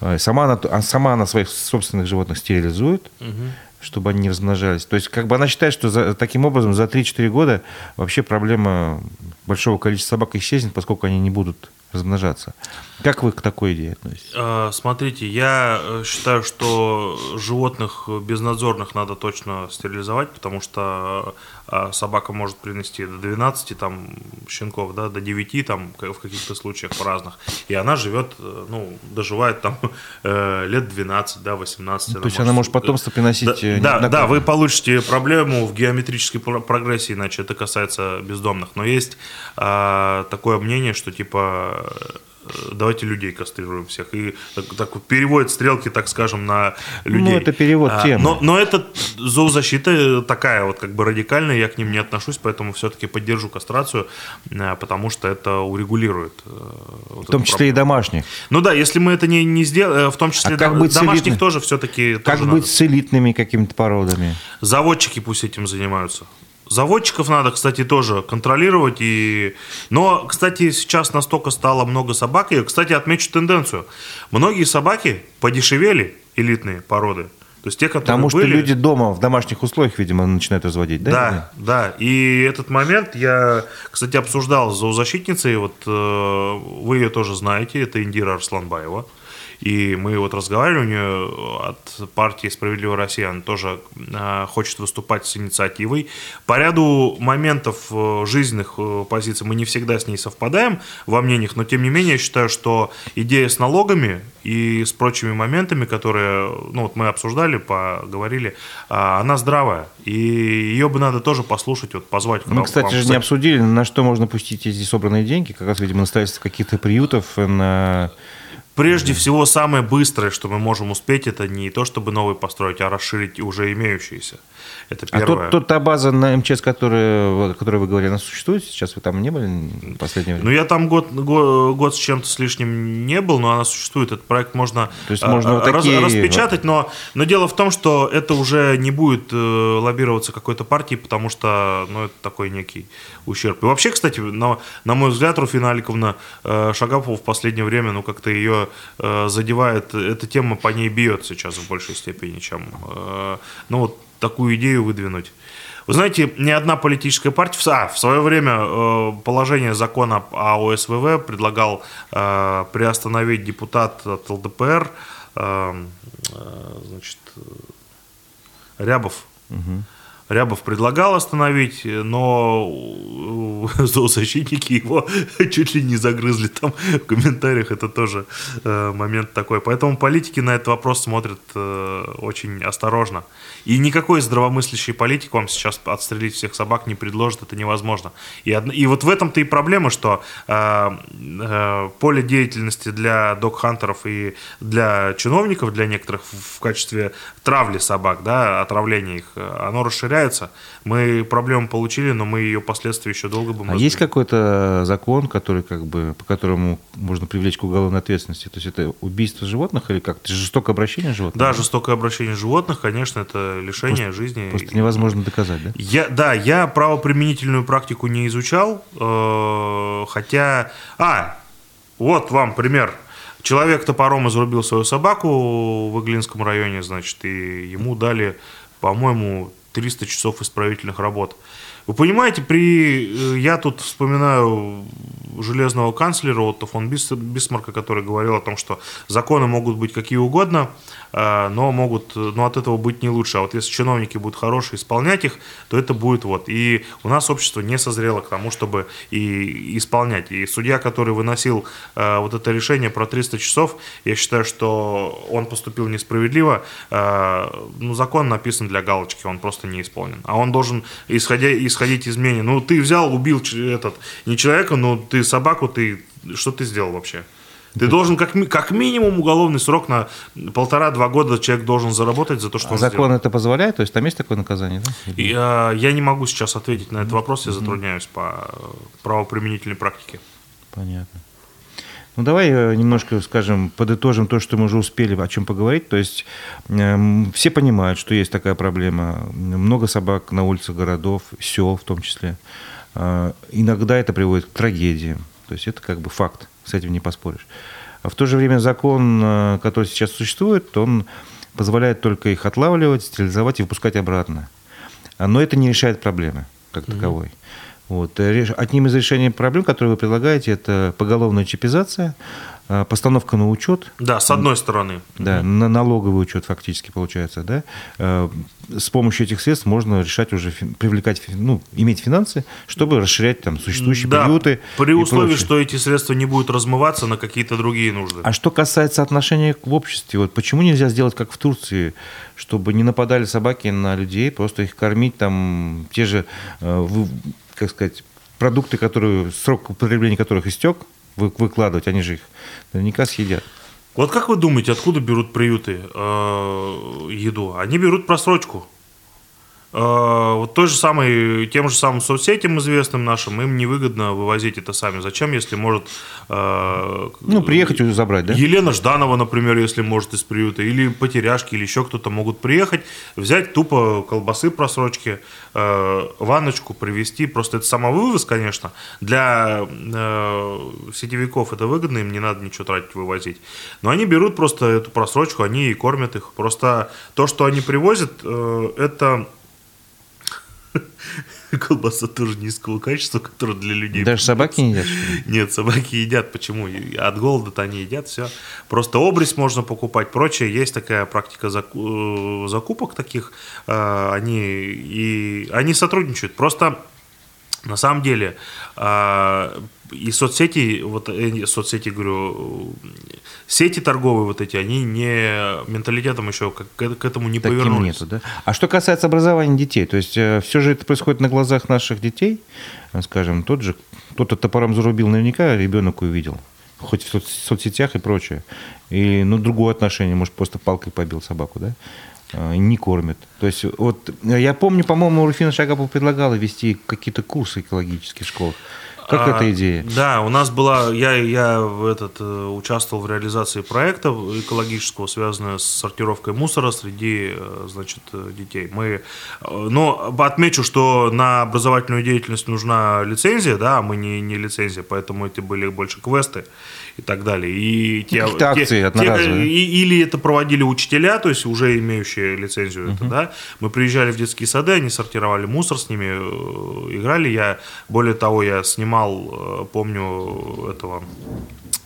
Э, сама она, а сама она своих собственных животных стерилизует, угу. чтобы они не размножались. То есть как бы она считает, что за, таким образом за 3-4 года вообще проблема большого количества собак исчезнет, поскольку они не будут размножаться. Как вы к такой идее относитесь? А, смотрите, я э, считаю, что животных безнадзорных надо точно стерилизовать, потому что а, собака может принести до 12 там, щенков, да, до 9 там, в каких-то случаях разных. И она живет, э, ну, доживает там [laughs] э, лет 12, да, 18. То есть она может потомство приносить... Да, да, да, вы получите проблему в геометрической прогрессии, иначе это касается бездомных. Но есть а, такое мнение, что типа Э, давайте людей кастрируем всех. И так, так вот переводит стрелки, так скажем, на людей. Ну, это перевод а, темы. Но, но это зоозащита такая вот как бы радикальная, я к ним не отношусь, поэтому все-таки поддержу кастрацию, э, потому что это урегулирует. Э, вот в том числе проблему. и домашних. Ну да, если мы это не, не сделаем, в том числе а как быть домашних элитный? тоже все-таки Как тоже быть надо. с элитными какими-то породами? Заводчики пусть этим занимаются. Заводчиков надо, кстати, тоже контролировать. И... Но, кстати, сейчас настолько стало много собак. И, кстати, отмечу тенденцию. Многие собаки подешевели, элитные породы. То есть те, которые Потому были... что люди дома в домашних условиях, видимо, начинают разводить, да? Да, да. И этот момент я, кстати, обсуждал с зоозащитницей. Вот э, вы ее тоже знаете. Это Индира Арсланбаева. И мы вот разговаривали, у нее от партии «Справедливая Россия» она тоже э, хочет выступать с инициативой. По ряду моментов э, жизненных э, позиций мы не всегда с ней совпадаем во мнениях, но тем не менее я считаю, что идея с налогами и с прочими моментами, которые ну, вот мы обсуждали, поговорили, она здравая. И ее бы надо тоже послушать, вот позвать. Мы, кстати, же не обсудили, на что можно пустить эти собранные деньги, как раз, видимо, на строительство каких-то приютов, на Прежде всего, самое быстрое, что мы можем успеть, это не то, чтобы новый построить, а расширить уже имеющиеся. Это первое. А тот, тот, та база на МЧС, которая, о которой вы говорили, она существует сейчас? Вы там не были в последнее время? Ну, я там год, год, год с чем-то с лишним не был, но она существует. Этот проект можно, То есть можно вот раз, такие... распечатать, но, но дело в том, что это уже не будет э, лоббироваться какой-то партией, потому что ну, это такой некий ущерб. И вообще, кстати, на, на мой взгляд, Руфина Аликовна э, Шагапова в последнее время, ну, как-то ее э, задевает, эта тема по ней бьет сейчас в большей степени, чем, э, ну, вот такую идею выдвинуть. Вы знаете, ни одна политическая партия... А, в свое время э, положение закона о ОСВВ предлагал э, приостановить депутат от ЛДПР, э, значит, Рябов. Угу. Рябов предлагал остановить, но [laughs] зоозащитники его [laughs] чуть ли не загрызли там в комментариях. Это тоже э, момент такой. Поэтому политики на этот вопрос смотрят э, очень осторожно. И никакой здравомыслящий политик вам сейчас отстрелить всех собак не предложит, это невозможно. И, од... и вот в этом-то и проблема, что э, э, поле деятельности для док-хантеров и для чиновников, для некоторых в качестве травли собак, да, отравления их, оно расширяется. Мы проблему получили, но мы ее последствия еще долго будем А есть какой-то закон, который как бы, по которому можно привлечь к уголовной ответственности? То есть это убийство животных или как? Это жестокое обращение животных? Да, жестокое обращение животных, конечно, это лишение просто, жизни. Просто невозможно доказать, да? Я, да, я правоприменительную практику не изучал, э, хотя... А, вот вам пример. Человек топором изрубил свою собаку в Иглинском районе, значит, и ему дали, по-моему, 300 часов исправительных работ. Вы понимаете, при... Э, я тут вспоминаю железного канцлера Отто фон Бисмарка, который говорил о том, что законы могут быть какие угодно, а, но могут, но от этого быть не лучше. А вот если чиновники будут хорошие исполнять их, то это будет вот. И у нас общество не созрело к тому, чтобы и исполнять. И судья, который выносил а, вот это решение про 300 часов, я считаю, что он поступил несправедливо. Ну, закон написан для галочки, он просто не исполнен. А он должен, исходя, исходить из мнения, ну, ты взял, убил этот, не человека, но ты собаку, ты, что ты сделал вообще? Ты должен как, как минимум уголовный срок на полтора-два года человек должен заработать за то, что а он закон сделал. это позволяет? То есть там есть такое наказание? Да? Я, я не могу сейчас ответить на этот вопрос, я затрудняюсь по правоприменительной практике. Понятно. Ну, давай э, немножко, скажем, подытожим то, что мы уже успели о чем поговорить. То есть э, все понимают, что есть такая проблема. Много собак на улицах городов, сел в том числе. Э, иногда это приводит к трагедиям. То есть это как бы факт, с этим не поспоришь. А в то же время закон, э, который сейчас существует, он позволяет только их отлавливать, стерилизовать и выпускать обратно. Но это не решает проблемы как таковой. Mm-hmm. Вот. Э, одним из решений проблем, которые вы предлагаете, это поголовная чипизация, постановка на учет. Да, с одной стороны. Да, на налоговый учет фактически получается, да. Э, с помощью этих средств можно решать уже, привлекать, ну, иметь финансы, чтобы расширять там существующие да, приюты. при условии, что эти средства не будут размываться на какие-то другие нужды. А что касается отношения в обществе, вот почему нельзя сделать как в Турции, чтобы не нападали собаки на людей, просто их кормить там, те же как сказать, продукты, которые, срок употребления которых истек, выкладывать, они же их наверняка съедят. Вот как вы думаете, откуда берут приюты э, еду? Они берут просрочку. Э, вот той же самой, тем же самым соцсетям известным нашим, им невыгодно вывозить это сами. Зачем, если может... Э, ну, приехать и забрать, да? Елена Жданова, например, если может из приюта, или потеряшки, или еще кто-то могут приехать, взять тупо колбасы просрочки, э, ванночку привезти. Просто это самовывоз, конечно. Для сетевиков это выгодно, им не надо ничего тратить, вывозить. Но они берут просто эту просрочку, они и кормят их. Просто то, что они привозят, это колбаса тоже низкого качества, которая для людей... Даже собаки не едят? Нет, собаки едят. Почему? От голода-то они едят, все. Просто обрез можно покупать, прочее. Есть такая практика э, закупок таких. Э, они, и, они сотрудничают. Просто на самом деле э, и соцсети, вот э, соцсети, говорю, сети торговые вот эти, они не менталитетом еще к, к этому не Таким повернулись. Нету, да? А что касается образования детей, то есть э, все же это происходит на глазах наших детей, э, скажем, тот же, кто-то топором зарубил, наверняка ребенок увидел, хоть в соцсетях и прочее. И, ну, другое отношение, может, просто палкой побил собаку, да? не кормят. То есть вот я помню, по-моему, Руфина Шагапова предлагала вести какие-то курсы экологические в школах. Как а, эта идея? Да, у нас была, я, я в этот, э, участвовал в реализации проекта экологического, связанного с сортировкой мусора среди э, значит, э, детей. Мы, но отмечу, что на образовательную деятельность нужна лицензия, да, а мы не, не лицензия, поэтому это были больше квесты и так далее. И те, те, акции те, и, Или это проводили учителя, то есть уже имеющие лицензию. Uh-huh. Это, да? Мы приезжали в детские сады, они сортировали мусор, с ними играли. Я, более того, я снимал снимал, э, помню, этого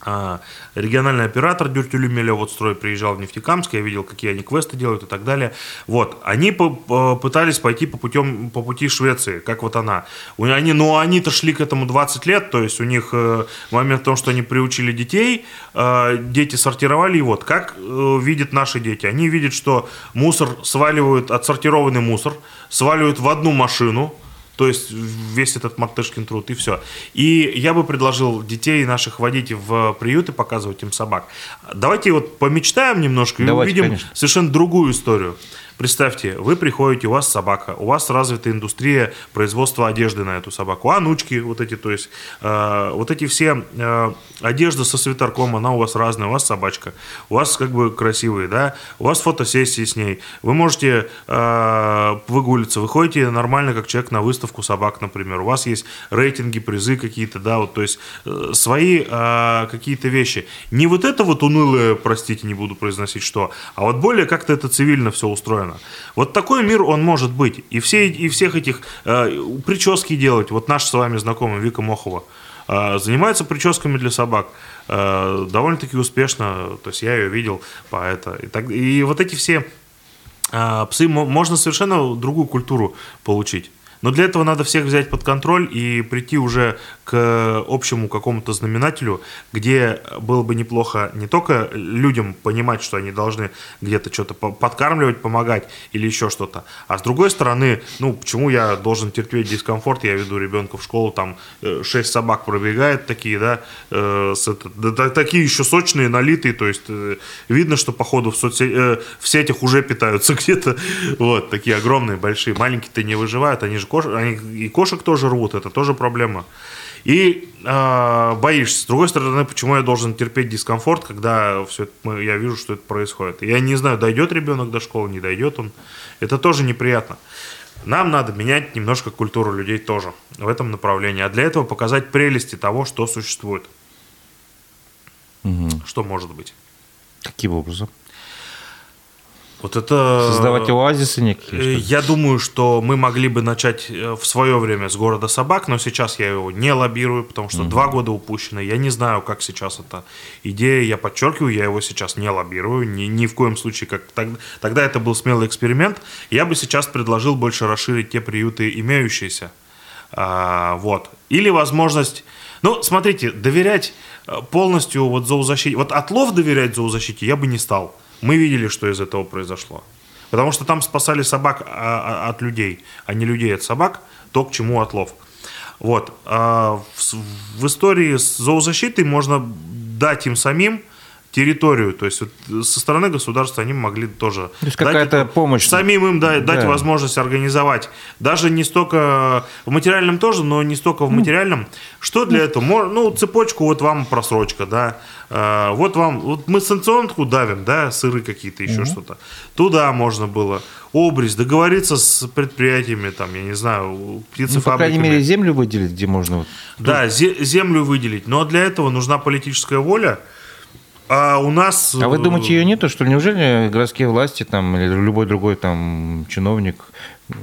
а, региональный оператор Дюртюлюмеля вот строй приезжал в Нефтекамск, я видел, какие они квесты делают и так далее. Вот, они пытались пойти по, путем, по пути Швеции, как вот она. Они, но они-то шли к этому 20 лет, то есть у них э, момент в том, что они приучили детей, э, дети сортировали, и вот, как видят наши дети? Они видят, что мусор сваливают, отсортированный мусор, сваливают в одну машину, то есть весь этот мартышкин труд и все. И я бы предложил детей наших водить в приюты, показывать им собак. Давайте вот помечтаем немножко и Давайте, увидим конечно. совершенно другую историю. Представьте, вы приходите, у вас собака, у вас развита индустрия производства одежды на эту собаку, анучки вот эти, то есть э, вот эти все э, одежда со свитерком, она у вас разная, у вас собачка, у вас как бы красивые, да, у вас фотосессии с ней, вы можете э, выгулиться, вы нормально, как человек на выставку собак, например, у вас есть рейтинги, призы какие-то, да, вот, то есть э, свои э, какие-то вещи. Не вот это вот унылое, простите, не буду произносить что, а вот более как-то это цивильно все устроено устроено. Вот такой мир он может быть. И, все, и всех этих э, прически делать. Вот наш с вами знакомый Вика Мохова э, занимается прическами для собак э, довольно-таки успешно. То есть я ее видел по это. И, так, и вот эти все э, псы можно совершенно другую культуру получить. Но для этого надо всех взять под контроль и прийти уже к общему какому-то знаменателю, где было бы неплохо не только людям понимать, что они должны где-то что-то подкармливать, помогать или еще что-то, а с другой стороны, ну, почему я должен терпеть дискомфорт, я веду ребенка в школу, там э, шесть собак пробегает такие, да, э, с это, да, такие еще сочные, налитые, то есть э, видно, что походу в, соцсеть, э, в сетях уже питаются [laughs] где-то, вот, такие огромные, большие, маленькие-то не выживают, они же кош... они и кошек тоже рвут, это тоже проблема. И э, боишься. С другой стороны, почему я должен терпеть дискомфорт, когда все это, я вижу, что это происходит. Я не знаю, дойдет ребенок до школы, не дойдет он. Это тоже неприятно. Нам надо менять немножко культуру людей тоже в этом направлении. А для этого показать прелести того, что существует. Угу. Что может быть. Каким образом? Вот это... Создавать оазисы некие? Э, я думаю, что мы могли бы начать э, в свое время с города собак, но сейчас я его не лоббирую, потому что угу. два года упущено. Я не знаю, как сейчас эта идея. Я подчеркиваю, я его сейчас не лоббирую. Ни, ни в коем случае. Как, тогда, тогда это был смелый эксперимент. Я бы сейчас предложил больше расширить те приюты, имеющиеся. А, вот. Или возможность... Ну, смотрите, доверять э, полностью вот зоозащите... Вот отлов доверять зоозащите я бы не стал. Мы видели, что из этого произошло. Потому что там спасали собак а, а, от людей, а не людей от собак, то, к чему отлов. Вот. А в истории с зоозащитой можно дать им самим территорию. То есть вот со стороны государства они могли тоже... То есть какая-то помощь. Самим им дать, да. дать возможность организовать. Даже не столько в материальном тоже, но не столько в ну. материальном. Что для этого? Ну, цепочку, вот вам просрочка, да. А, вот вам, вот мы санкционку давим, да, сыры какие-то, еще угу. что-то. Туда можно было. Обрез, договориться с предприятиями, там, я не знаю, птицефабриками. Ну, по крайней мере, землю выделить, где можно... Да, землю выделить. Но для этого нужна политическая воля, а у нас... А вы думаете, ее нету, что ли? Неужели городские власти там, или любой другой там чиновник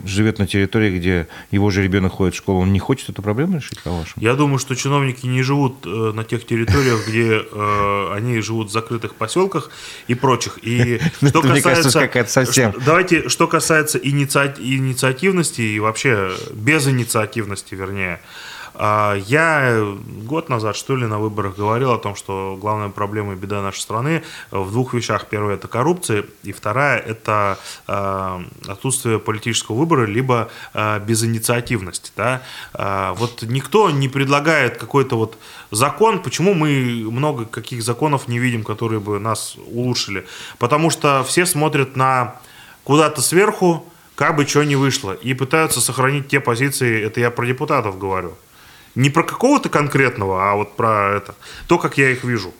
живет на территории, где его же ребенок ходит в школу, он не хочет эту проблему решить, по-вашему? Я думаю, что чиновники не живут э, на тех территориях, где э, они живут в закрытых поселках и прочих. И [laughs] что касается... совсем... Давайте, что касается инициативности и вообще безинициативности, вернее, а, я год назад, что ли, на выборах говорил о том, что главная проблема и беда нашей страны в двух вещах. Первая – это коррупция, и вторая – это а, отсутствие политического выбора, либо а, безинициативность. Да? Вот никто не предлагает какой-то вот закон. Почему мы много каких законов не видим, которые бы нас улучшили? Потому что все смотрят на куда-то сверху, как бы что ни вышло, и пытаются сохранить те позиции, это я про депутатов говорю, не про какого-то конкретного, а вот про это, то, как я их вижу.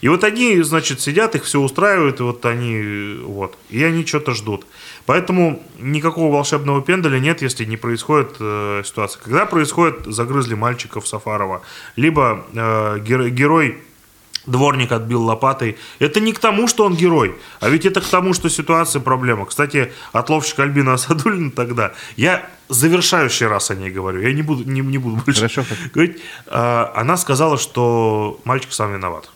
И вот они, значит, сидят, их все устраивает, и вот они, вот, и они что-то ждут. Поэтому никакого волшебного пендаля нет, если не происходит э, ситуация. Когда происходит, загрызли мальчиков Сафарова, либо э, герой дворник отбил лопатой. Это не к тому, что он герой, а ведь это к тому, что ситуация проблема. Кстати, отловщик Альбина [laughs] Асадулина тогда, я завершающий раз о ней говорю, я не буду, не, не буду больше Хорошо. говорить, а, она сказала, что мальчик сам виноват.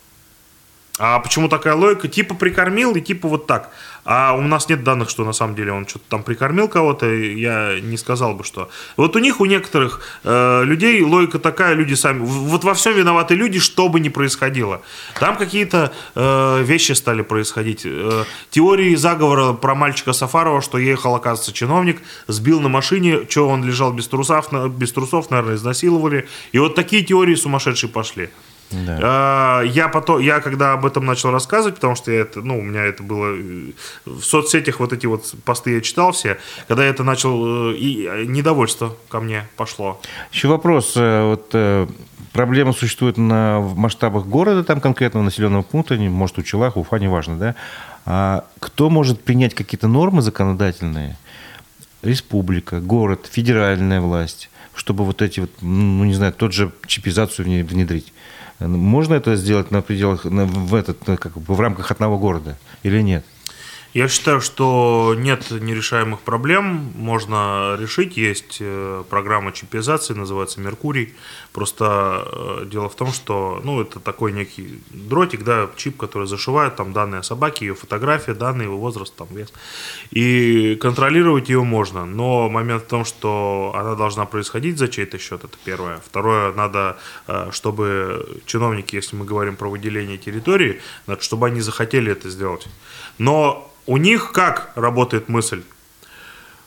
А почему такая логика? Типа прикормил и типа вот так. А у нас нет данных, что на самом деле он что-то там прикормил кого-то. Я не сказал бы, что. Вот у них, у некоторых э, людей логика такая, люди сами. Вот во всем виноваты люди, что бы ни происходило. Там какие-то э, вещи стали происходить. Э, теории заговора про мальчика Сафарова, что ехал, оказывается, чиновник, сбил на машине, что он лежал без трусов, без трусов, наверное, изнасиловали. И вот такие теории сумасшедшие пошли. Да. А, я потом, я когда об этом начал рассказывать, потому что я это, ну, у меня это было э, в соцсетях вот эти вот посты я читал все, когда я это начал, э, и э, недовольство ко мне пошло. Еще вопрос, вот проблема существует на масштабах города, там конкретного населенного пункта, может, Учелах, Уфа, неважно, да? А кто может принять какие-то нормы законодательные? Республика, город, федеральная власть, чтобы вот эти вот, ну, не знаю, тот же чипизацию внедрить. Можно это сделать на пределах, в, этот, как бы в рамках одного города или нет? Я считаю, что нет нерешаемых проблем, можно решить. Есть э, программа чипизации, называется «Меркурий». Просто э, дело в том, что ну, это такой некий дротик, да, чип, который зашивает там данные о собаке, ее фотография, данные, его возраст, там, вес. И контролировать ее можно, но момент в том, что она должна происходить за чей-то счет, это первое. Второе, надо, э, чтобы чиновники, если мы говорим про выделение территории, чтобы они захотели это сделать. Но у них как работает мысль?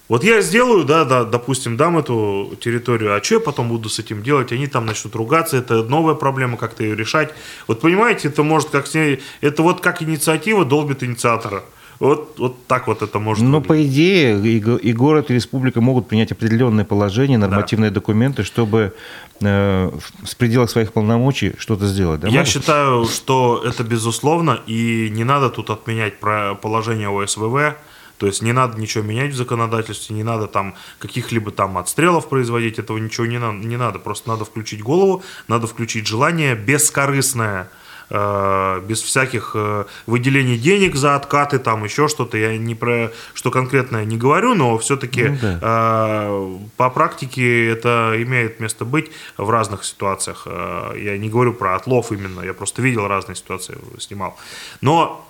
Вот я сделаю, да, да, допустим, дам эту территорию, а что я потом буду с этим делать? Они там начнут ругаться, это новая проблема, как-то ее решать. Вот понимаете, это может как с ней, это вот как инициатива долбит инициатора. Вот, вот так вот это может Но, по идее, и, и город, и республика могут принять определенные положения, нормативные да. документы, чтобы э, в пределах своих полномочий что-то сделать. Да, Я могут? считаю, что это безусловно, и не надо тут отменять про положение ОСВВ, то есть не надо ничего менять в законодательстве, не надо там каких-либо там отстрелов производить, этого ничего не, на, не надо. Просто надо включить голову, надо включить желание бескорыстное, без всяких э, выделений денег за откаты, там еще что-то. Я не про что конкретное не говорю, но все-таки ну, да. э, по практике это имеет место быть в разных ситуациях. Э, я не говорю про отлов именно, я просто видел разные ситуации, снимал. Но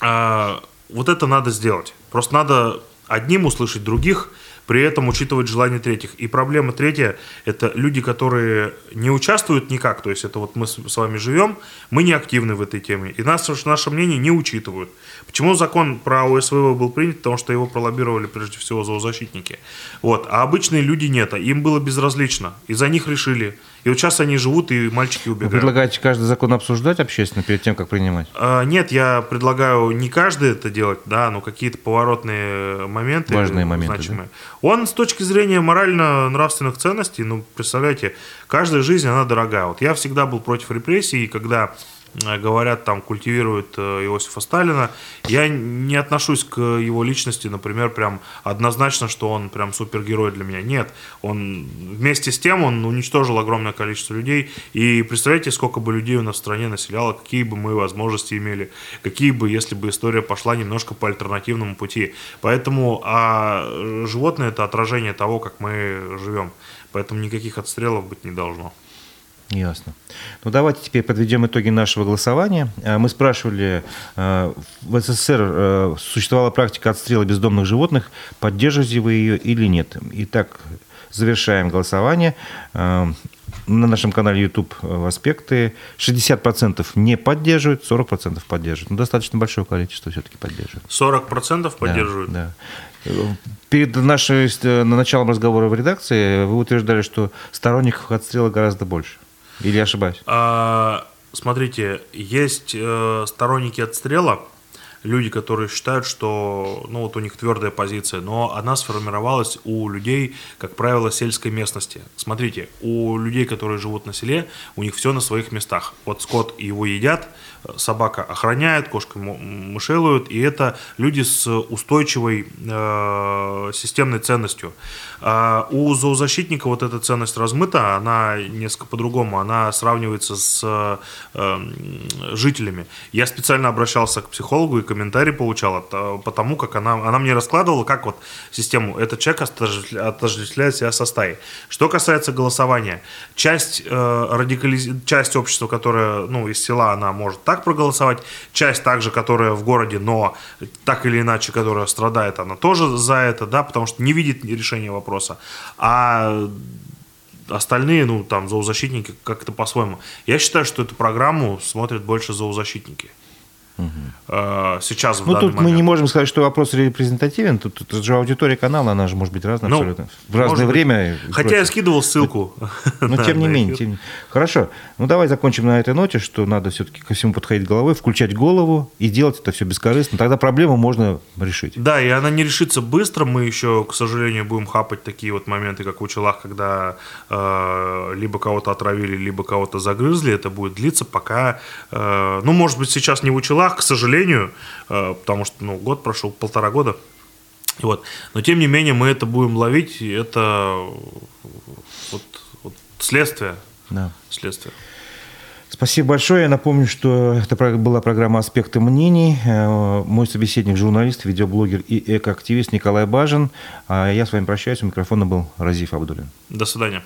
э, вот это надо сделать. Просто надо одним услышать других, при этом учитывать желание третьих. И проблема третья – это люди, которые не участвуют никак, то есть это вот мы с вами живем, мы не активны в этой теме, и нас, наше мнение не учитывают. Почему закон про ОСВВ был принят? Потому что его пролоббировали прежде всего зоозащитники. Вот. А обычные люди нет, а им было безразлично, и за них решили. И вот сейчас они живут, и мальчики убегают. Вы предлагаете каждый закон обсуждать общественно перед тем, как принимать? А, нет, я предлагаю не каждый это делать, да, но какие-то поворотные моменты. Важные моменты. Значимые. Да? Он с точки зрения морально-нравственных ценностей, ну, представляете, каждая жизнь, она дорогая. Вот я всегда был против репрессий, и когда говорят, там культивируют э, Иосифа Сталина. Я не отношусь к его личности, например, прям однозначно, что он прям супергерой для меня. Нет, он вместе с тем он уничтожил огромное количество людей. И представляете, сколько бы людей у нас в стране населяло, какие бы мы возможности имели, какие бы, если бы история пошла немножко по альтернативному пути. Поэтому а животное это отражение того, как мы живем. Поэтому никаких отстрелов быть не должно. Ясно. Ну, давайте теперь подведем итоги нашего голосования. Э, мы спрашивали, э, в СССР э, существовала практика отстрела бездомных животных, поддерживаете вы ее или нет? Итак, завершаем голосование. На нашем канале YouTube «Аспекты» 60% не поддерживают, 40% поддерживают. Ну, достаточно большое количество все-таки поддерживают. 40% поддерживают? Да, да. Перед нашим началом разговора в редакции вы утверждали, что сторонников отстрела гораздо больше. Или ошибаюсь? А, смотрите, есть э, сторонники отстрела, люди, которые считают, что ну, вот у них твердая позиция, но она сформировалась у людей, как правило, сельской местности. Смотрите, у людей, которые живут на селе, у них все на своих местах. Вот скот его едят, собака охраняет, кошка мышелует, и это люди с устойчивой э, системной ценностью. А у зоозащитника вот эта ценность размыта, она несколько по-другому, она сравнивается с э, жителями. Я специально обращался к психологу и комментарий получал, от, э, потому как она, она мне раскладывала, как вот систему, этот человек отождествляет себя со стаей. Что касается голосования, часть, э, радикализ... часть общества, которая ну, из села, она может так проголосовать, часть также, которая в городе, но так или иначе, которая страдает, она тоже за это, да, потому что не видит решения вопроса. А остальные, ну, там, зоозащитники как-то по-своему. Я считаю, что эту программу смотрят больше зоозащитники. Угу. Сейчас, в Ну, тут момент. мы не можем сказать, что вопрос репрезентативен. Тут, тут же аудитория канала, она же может быть разная ну, абсолютно. В разное время. Хотя я скидывал ссылку. [laughs] Но тем не менее. Хорошо. Ну, давай закончим на этой ноте, что надо все-таки ко всему подходить головой, включать голову и делать это все бескорыстно. Тогда проблему можно решить. Да, и она не решится быстро. Мы еще, к сожалению, будем хапать такие вот моменты, как в Учелах, когда э, либо кого-то отравили, либо кого-то загрызли. Это будет длиться, пока... Э, ну, может быть, сейчас не в Учелах, делах, к сожалению, э, потому что ну, год прошел, полтора года. Вот. Но тем не менее мы это будем ловить, это вот, вот следствие. Да. Следствие. Спасибо большое. Я напомню, что это была программа «Аспекты мнений». Э, мой собеседник – журналист, видеоблогер и экоактивист Николай Бажин. А я с вами прощаюсь. У микрофона был Разиф Абдулин. До свидания.